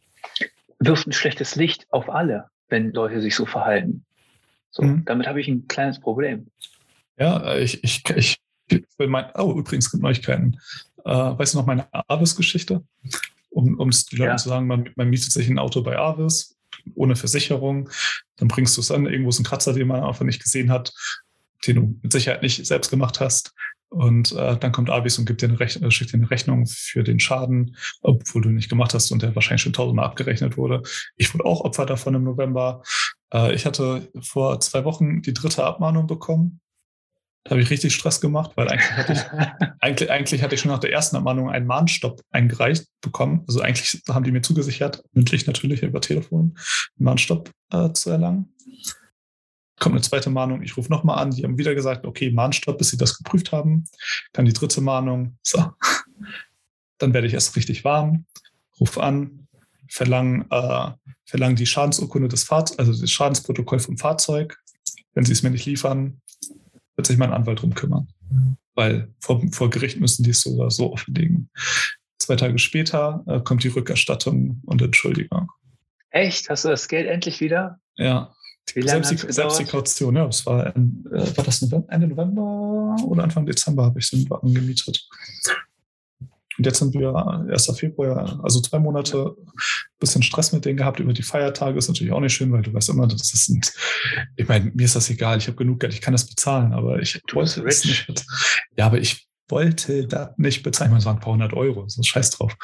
Speaker 1: wirft ein schlechtes Licht auf alle, wenn Leute sich so verhalten. So, mhm. damit habe ich ein kleines Problem.
Speaker 2: Ja, ich, ich, ich will mein, oh, übrigens gibt Neuigkeiten. Äh, weißt du noch meine Avis-Geschichte? Um, um es die Leute ja. zu sagen, man, man mietet sich ein Auto bei Avis ohne Versicherung, dann bringst du es an, irgendwo ist ein Kratzer, den man einfach nicht gesehen hat, den du mit Sicherheit nicht selbst gemacht hast. Und äh, dann kommt Avis und gibt dir eine Rechn äh, schickt dir eine Rechnung für den Schaden, obwohl du nicht gemacht hast und der wahrscheinlich schon tausendmal abgerechnet wurde. Ich wurde auch Opfer davon im November. Äh, ich hatte vor zwei Wochen die dritte Abmahnung bekommen habe ich richtig Stress gemacht, weil eigentlich hatte ich, eigentlich, eigentlich hatte ich schon nach der ersten Ermahnung einen Mahnstopp eingereicht bekommen. Also eigentlich haben die mir zugesichert, mündlich natürlich über Telefon, einen Mahnstopp äh, zu erlangen. Kommt eine zweite Mahnung, ich rufe nochmal an, die haben wieder gesagt, okay, Mahnstopp, bis sie das geprüft haben. Dann die dritte Mahnung, so. Dann werde ich erst richtig warm, rufe an, verlangen, äh, verlangen die Schadensurkunde des Fahrzeugs, also das Schadensprotokoll vom Fahrzeug. Wenn sie es mir nicht liefern, wird sich mein Anwalt drum kümmern. Weil vor, vor Gericht müssen die es so oder so offenlegen. Zwei Tage später äh, kommt die Rückerstattung und Entschuldigung.
Speaker 1: Echt? Hast du das Geld endlich wieder?
Speaker 2: Ja. Wie lange selbst, die, selbst die Kaution, ja. Das war, äh, war das November, Ende November oder Anfang Dezember habe ich den Wagen gemietet. Und jetzt sind wir 1. Februar, also zwei Monate, bisschen Stress mit denen gehabt über die Feiertage. Ist natürlich auch nicht schön, weil du weißt immer, das sind, ich meine, mir ist das egal, ich habe genug Geld, ich kann das bezahlen, aber ich wollte es nicht. Ja, aber ich wollte das nicht bezahlen. Ich meine, es waren ein paar hundert Euro, so scheiß drauf.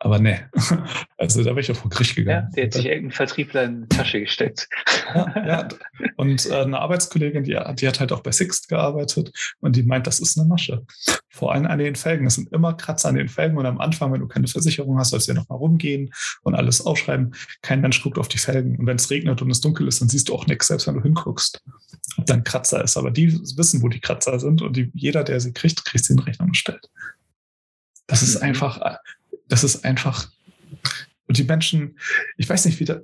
Speaker 2: Aber ne, also da wäre ich ja vor Gericht gegangen.
Speaker 1: Ja, der hat sich irgendein Vertriebler in die Tasche gesteckt.
Speaker 2: Ja, ja. und äh, eine Arbeitskollegin, die, die hat halt auch bei Sixt gearbeitet und die meint, das ist eine Masche. Vor allem an den Felgen. Es sind immer Kratzer an den Felgen und am Anfang, wenn du keine Versicherung hast, sollst du ja nochmal rumgehen und alles aufschreiben. Kein Mensch guckt auf die Felgen. Und wenn es regnet und es dunkel ist, dann siehst du auch nichts, selbst wenn du hinguckst, ob da ein Kratzer ist. Aber die wissen, wo die Kratzer sind und die, jeder, der sie kriegt, kriegt sie in Rechnung gestellt. Das ist mhm. einfach, das ist einfach. Und die Menschen, ich weiß nicht, wie, da,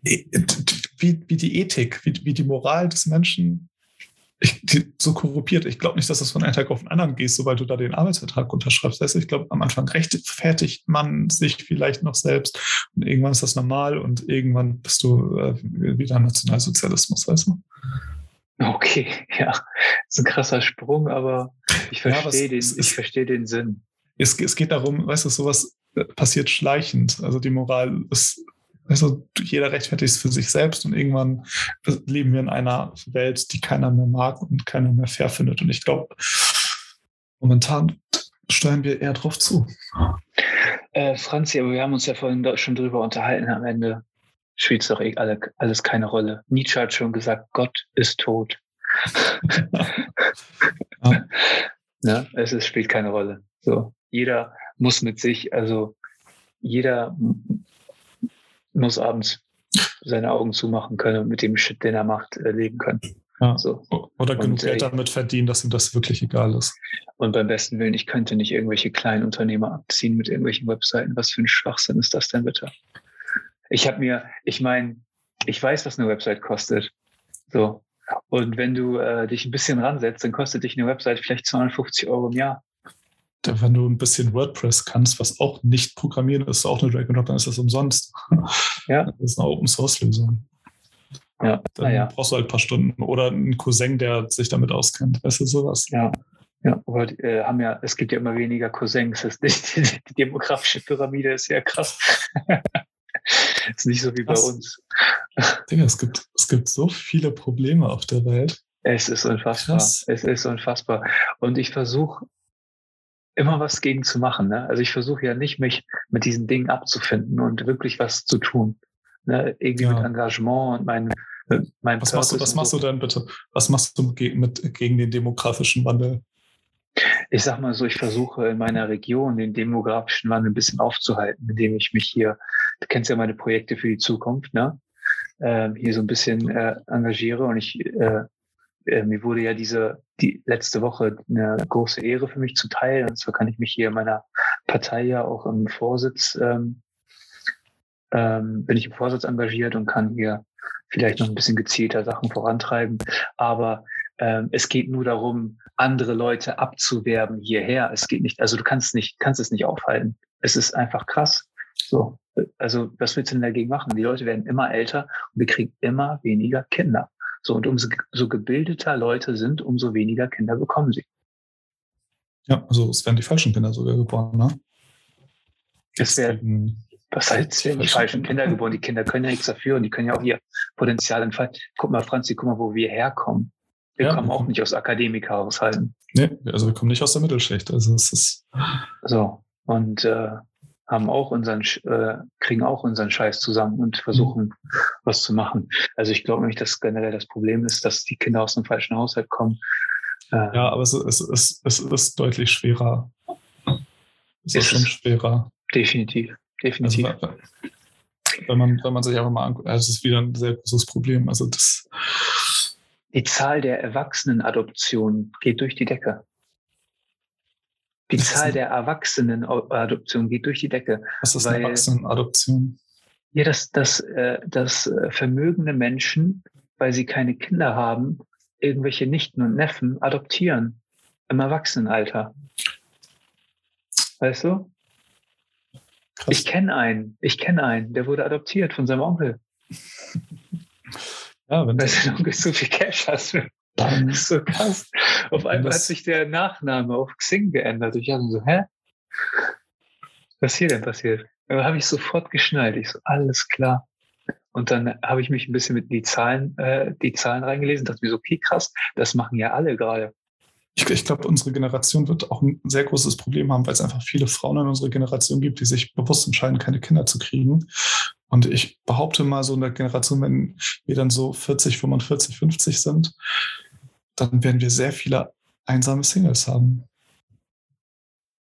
Speaker 2: wie, wie die Ethik, wie, wie die Moral des Menschen ich, die, so korruptiert. Ich glaube nicht, dass das von einem Tag auf den anderen geht, sobald du da den Arbeitsvertrag unterschreibst. Weißt du, ich glaube, am Anfang rechtfertigt man sich vielleicht noch selbst und irgendwann ist das normal und irgendwann bist du äh, wieder Nationalsozialismus, weißt du?
Speaker 1: Okay, ja, das ist ein krasser Sprung, aber ich verstehe ja, den, ich verstehe den Sinn
Speaker 2: es, es geht darum, weißt du, sowas äh, passiert schleichend. Also die Moral ist, also jeder rechtfertigt es für sich selbst und irgendwann leben wir in einer Welt, die keiner mehr mag und keiner mehr fair findet. Und ich glaube, momentan steuern wir eher drauf zu.
Speaker 1: Äh, Franzi, aber wir haben uns ja vorhin schon drüber unterhalten. Am Ende spielt es doch eh alle, alles keine Rolle. Nietzsche hat schon gesagt, Gott ist tot. ja. ja, es ist, spielt keine Rolle. So jeder muss mit sich, also jeder muss abends seine Augen zumachen können und mit dem Shit, den er macht, äh, leben können.
Speaker 2: Ja. So. Oder genug und, Geld äh, damit verdienen, dass ihm das wirklich egal ist.
Speaker 1: Und beim besten Willen, ich könnte nicht irgendwelche kleinen Unternehmer abziehen mit irgendwelchen Webseiten. Was für ein Schwachsinn ist das denn bitte? Ich habe mir, ich meine, ich weiß, was eine Website kostet. So. Und wenn du äh, dich ein bisschen ransetzt, dann kostet dich eine Website vielleicht 250 Euro im Jahr
Speaker 2: wenn du ein bisschen WordPress kannst, was auch nicht programmieren ist, auch eine Drag and Drop, dann ist das umsonst. Ja. Das ist eine Open Source Lösung. Ja. Dann ja. brauchst du halt ein paar Stunden oder einen Cousin, der sich damit auskennt. Weißt du, sowas.
Speaker 1: Ja. Ja, aber äh, haben ja, es gibt ja immer weniger Cousins. Das die, die demografische Pyramide ist ja krass. ist nicht so wie bei uns.
Speaker 2: Digga, es gibt, es gibt so viele Probleme auf der Welt.
Speaker 1: Es ist unfassbar. Krass. Es ist unfassbar. Und ich versuche immer was gegen zu machen. Ne? Also ich versuche ja nicht, mich mit diesen Dingen abzufinden und wirklich was zu tun. Ne? Irgendwie ja. mit Engagement und mein, mein
Speaker 2: was machst, du, was machst du denn bitte? Was machst du mit, gegen den demografischen Wandel?
Speaker 1: Ich sag mal so, ich versuche in meiner Region den demografischen Wandel ein bisschen aufzuhalten, indem ich mich hier, du kennst ja meine Projekte für die Zukunft, ne? Ähm, hier so ein bisschen äh, engagiere und ich äh, äh, mir wurde ja diese die letzte Woche eine große Ehre für mich zuteil. Und zwar kann ich mich hier in meiner Partei ja auch im Vorsitz, ähm, ähm, bin ich im Vorsitz engagiert und kann hier vielleicht noch ein bisschen gezielter Sachen vorantreiben. Aber ähm, es geht nur darum, andere Leute abzuwerben hierher. Es geht nicht, also du kannst nicht, kannst es nicht aufhalten. Es ist einfach krass. So, also was willst du denn dagegen machen? Die Leute werden immer älter und wir kriegen immer weniger Kinder. So, und umso so gebildeter Leute sind, umso weniger Kinder bekommen sie.
Speaker 2: Ja, also es werden die falschen Kinder sogar geboren, ne?
Speaker 1: Es werden, was heißt, werden die falschen Kinder geboren? Die Kinder können ja nichts dafür und die können ja auch ihr Potenzial entfalten. Guck mal, Franzi, guck mal, wo wir herkommen. Wir ja, kommen auch nicht aus Akademikerhaushalten.
Speaker 2: Nee, also wir kommen nicht aus der Mittelschicht. Also es ist.
Speaker 1: So. Und äh, haben auch unseren, äh, kriegen auch unseren Scheiß zusammen und versuchen, mhm. was zu machen. Also ich glaube nicht, dass generell das Problem ist, dass die Kinder aus einem falschen Haushalt kommen.
Speaker 2: Äh, ja, aber es, es, es, es ist deutlich schwerer. Es ist, ist schon schwerer.
Speaker 1: Definitiv, definitiv. Also,
Speaker 2: wenn man, wenn man sich einfach mal anguckt, also es ist wieder ein sehr großes Problem. Also das
Speaker 1: die Zahl der Erwachsenenadoptionen geht durch die Decke. Die Zahl der Erwachsenenadoptionen geht durch die Decke.
Speaker 2: Was ist eine Erwachsenenadoption?
Speaker 1: Ja, dass, dass, äh, dass äh, vermögende Menschen, weil sie keine Kinder haben, irgendwelche Nichten und Neffen adoptieren im Erwachsenenalter. Weißt du? Krass. Ich kenne einen, ich kenne einen, der wurde adoptiert von seinem Onkel. Ja, wenn Weil sein Onkel so viel Cash hast. Das ist so krass. Auf einmal hat sich der Nachname auf Xing geändert. Ich dachte so, hä? Was hier denn passiert? Da habe ich sofort geschnallt. Ich so, alles klar. Und dann habe ich mich ein bisschen mit die Zahlen, äh, die Zahlen reingelesen, dachte mir so, okay, krass, das machen ja alle gerade.
Speaker 2: Ich, ich glaube, unsere Generation wird auch ein sehr großes Problem haben, weil es einfach viele Frauen in unserer Generation gibt, die sich bewusst entscheiden, keine Kinder zu kriegen. Und ich behaupte mal, so in der Generation, wenn wir dann so 40, 45, 50 sind, dann werden wir sehr viele einsame Singles haben.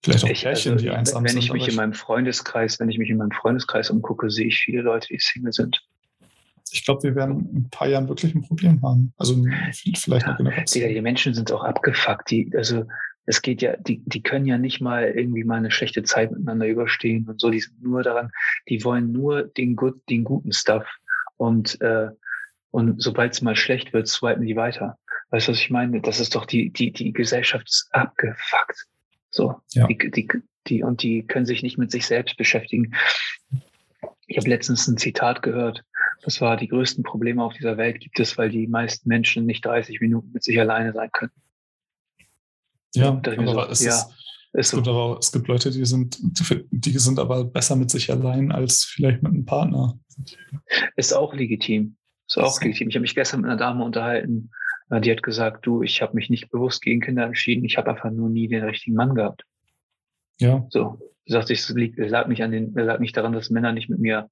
Speaker 1: Vielleicht auch ich, Pärchen, also, die einsam wenn sind. Wenn ich mich in meinem Freundeskreis, wenn ich mich in meinem Freundeskreis umgucke, sehe ich viele Leute, die Single sind.
Speaker 2: Ich glaube, wir werden in ein paar Jahren wirklich ein Problem haben. Also vielleicht eine
Speaker 1: Generation. Ja, die Menschen sind auch abgefuckt. Die, also es geht ja, die, die können ja nicht mal irgendwie mal eine schlechte Zeit miteinander überstehen und so. Die sind nur daran, die wollen nur den, gut, den guten Stuff. Und, äh, und sobald es mal schlecht wird, swipen die weiter. Weißt du, was ich meine? Das ist doch die, die, die Gesellschaft ist abgefuckt. So, ja. die, die, die, und die können sich nicht mit sich selbst beschäftigen. Ich habe letztens ein Zitat gehört. Das war, die größten Probleme auf dieser Welt gibt es, weil die meisten Menschen nicht 30 Minuten mit sich alleine sein können.
Speaker 2: Ja, aber so, es, ja, ist, so. aber, es gibt Leute, die sind, die sind aber besser mit sich allein als vielleicht mit einem Partner.
Speaker 1: Ist auch legitim. Ist auch legitim. Ich habe mich gestern mit einer Dame unterhalten, die hat gesagt, du, ich habe mich nicht bewusst gegen Kinder entschieden, ich habe einfach nur nie den richtigen Mann gehabt. Ja. So. Sie sagte, es lag nicht an den, lag nicht daran, dass Männer nicht mit mir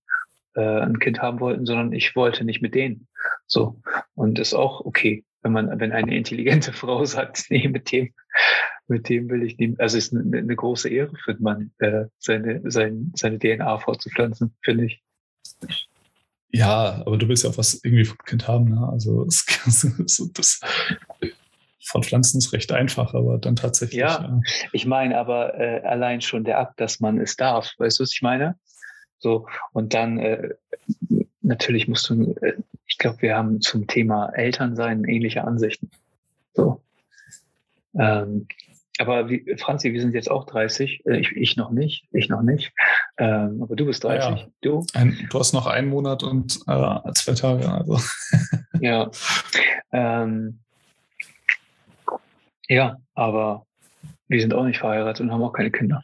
Speaker 1: äh, ein Kind haben wollten, sondern ich wollte nicht mit denen. So. Und ist auch okay, wenn man, wenn eine intelligente Frau sagt, nee, mit dem, mit dem will ich nicht, also ist eine, eine große Ehre für den Mann, äh, seine, sein, seine DNA fortzupflanzen, finde ich.
Speaker 2: Ja, aber du willst ja auch was irgendwie vom Kind haben. Ne? Also das, das Fortpflanzen ist recht einfach, aber dann tatsächlich.
Speaker 1: Ja, ja. ich meine, aber äh, allein schon der Akt, dass man es darf, weißt du, was ich meine? So, und dann äh, natürlich musst du, äh, ich glaube, wir haben zum Thema Elternsein ähnliche Ansichten. So. Ähm, aber wie, Franzi, wir sind jetzt auch 30. Äh, ich, ich noch nicht. Ich noch nicht. Ähm, aber du bist 30. Ja, ja.
Speaker 2: Du? Ein, du hast noch einen Monat und äh, zwei Tage. Also.
Speaker 1: ja. Ähm, ja, aber wir sind auch nicht verheiratet und haben auch keine Kinder.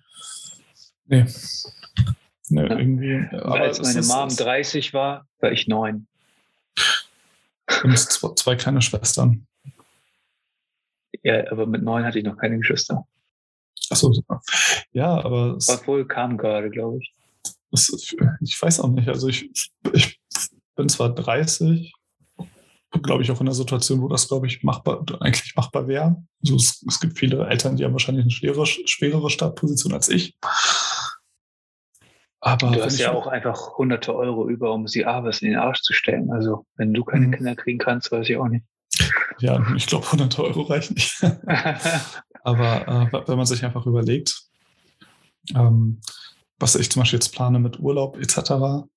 Speaker 2: Nee. Nee, ja. irgendwie.
Speaker 1: Aber als meine ist, Mom 30 war, war ich neun.
Speaker 2: Und zwei kleine Schwestern.
Speaker 1: Ja, aber mit neun hatte ich noch keine Geschwister.
Speaker 2: Achso, ja, aber.
Speaker 1: Es war wohl kam gerade, glaube ich.
Speaker 2: Es, ich weiß auch nicht. Also ich, ich bin zwar 30, glaube ich auch in einer Situation, wo das, glaube ich, machbar, eigentlich machbar wäre. Also es, es, gibt viele Eltern, die haben wahrscheinlich eine schwere, schwerere Startposition als ich.
Speaker 1: Aber du hast ja auch einfach hunderte Euro über, um sie Arbeit in den Arsch zu stellen. Also wenn du keine mhm. Kinder kriegen kannst, weiß ich auch nicht.
Speaker 2: Ja, ich glaube, 100 Euro reichen nicht. Aber äh, wenn man sich einfach überlegt, ähm, was ich zum Beispiel jetzt plane mit Urlaub etc.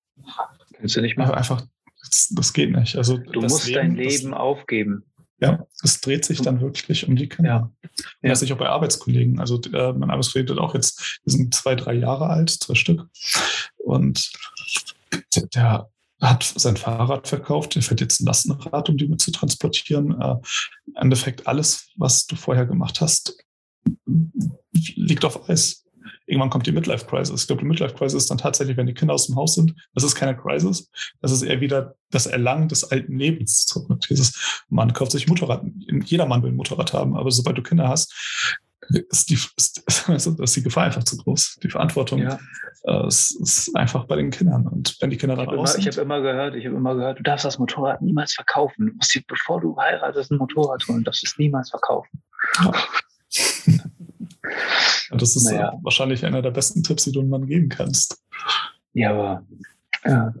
Speaker 1: Kannst du nicht machen.
Speaker 2: Einfach, das, das geht nicht. Also
Speaker 1: du musst Leben, dein Leben das, aufgeben.
Speaker 2: Ja, es dreht sich dann wirklich um die Kinder. Ja. ja. Das ich auch bei Arbeitskollegen. Also äh, mein Arbeitskollege hat auch jetzt, wir sind zwei, drei Jahre alt, zwei Stück. Und der hat sein Fahrrad verkauft, der fährt jetzt ein Lastenrad, um die mit zu transportieren. Äh, Im Endeffekt alles, was du vorher gemacht hast, liegt auf Eis. Irgendwann kommt die Midlife Crisis. Ich glaube, die Midlife Crisis ist dann tatsächlich, wenn die Kinder aus dem Haus sind. Das ist keine Crisis. Das ist eher wieder das Erlangen des alten Lebens. Dieses Mann kauft sich Motorrad. Jeder Mann will ein Motorrad haben. Aber sobald du Kinder hast, ist die, ist, ist die Gefahr einfach zu groß. Die Verantwortung ja. äh, ist, ist, einfach bei den Kindern. Und wenn die Kinder dann
Speaker 1: raus sind. Ich habe immer gehört, ich habe immer gehört, du darfst das Motorrad niemals verkaufen. Du musst dir, bevor du heiratest, ein Motorrad holen. Du darfst es niemals verkaufen.
Speaker 2: Ja das ist naja. wahrscheinlich einer der besten Tipps, die du einem Mann geben kannst.
Speaker 1: Ja, aber ja,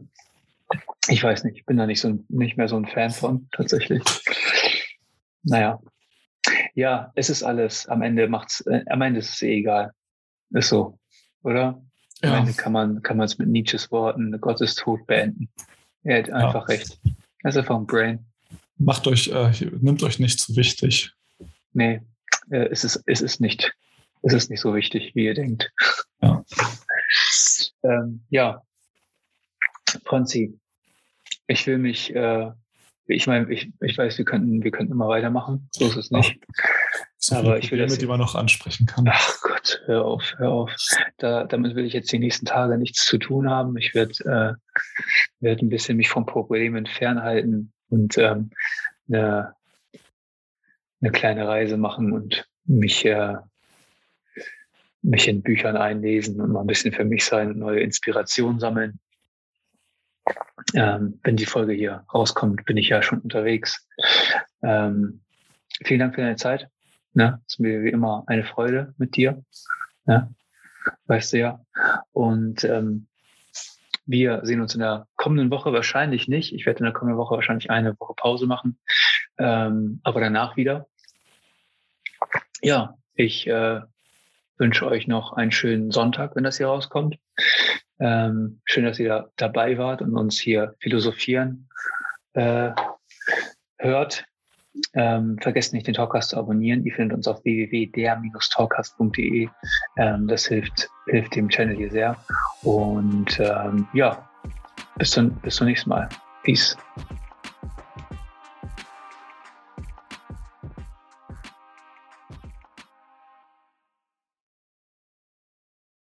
Speaker 1: ich weiß nicht, ich bin da nicht so nicht mehr so ein Fan von, tatsächlich. Naja, Ja, es ist alles. Am Ende macht's, äh, am Ende ist es eh egal. Ist so, oder? Am ja. Ende kann man kann man es mit Nietzsches Worten, Gott ist tot beenden. Er hat einfach ja. recht. Das ist einfach ein Brain.
Speaker 2: Macht euch, äh, nimmt euch nicht zu wichtig.
Speaker 1: Nee, äh, es, ist, es ist nicht. Es ist nicht so wichtig, wie ihr denkt.
Speaker 2: Ja.
Speaker 1: ähm, ja. Franzi, ich will mich, äh, ich meine, ich, ich weiß, wir könnten, wir könnten immer weitermachen. So ist es nicht.
Speaker 2: So aber ich will das, die man noch ansprechen kann.
Speaker 1: Ach Gott, hör auf, hör auf. Da, damit will ich jetzt die nächsten Tage nichts zu tun haben. Ich werde äh, werd ein bisschen mich vom Problem fernhalten und ähm, eine, eine kleine Reise machen und mich, äh, mich in Büchern einlesen und mal ein bisschen für mich sein und neue Inspirationen sammeln. Ähm, wenn die Folge hier rauskommt, bin ich ja schon unterwegs. Ähm, vielen Dank für deine Zeit. Ne? Es ist mir wie immer eine Freude mit dir. Ne? Weißt du ja. Und ähm, wir sehen uns in der kommenden Woche wahrscheinlich nicht. Ich werde in der kommenden Woche wahrscheinlich eine Woche Pause machen, ähm, aber danach wieder. Ja, ich äh, wünsche euch noch einen schönen Sonntag, wenn das hier rauskommt. Ähm, schön, dass ihr da dabei wart und uns hier philosophieren äh, hört. Ähm, vergesst nicht, den Talkcast zu abonnieren. Ihr findet uns auf www.der-talkcast.de. Ähm, das hilft, hilft dem Channel hier sehr. Und ähm, ja, bis zum, bis zum nächsten Mal. Peace.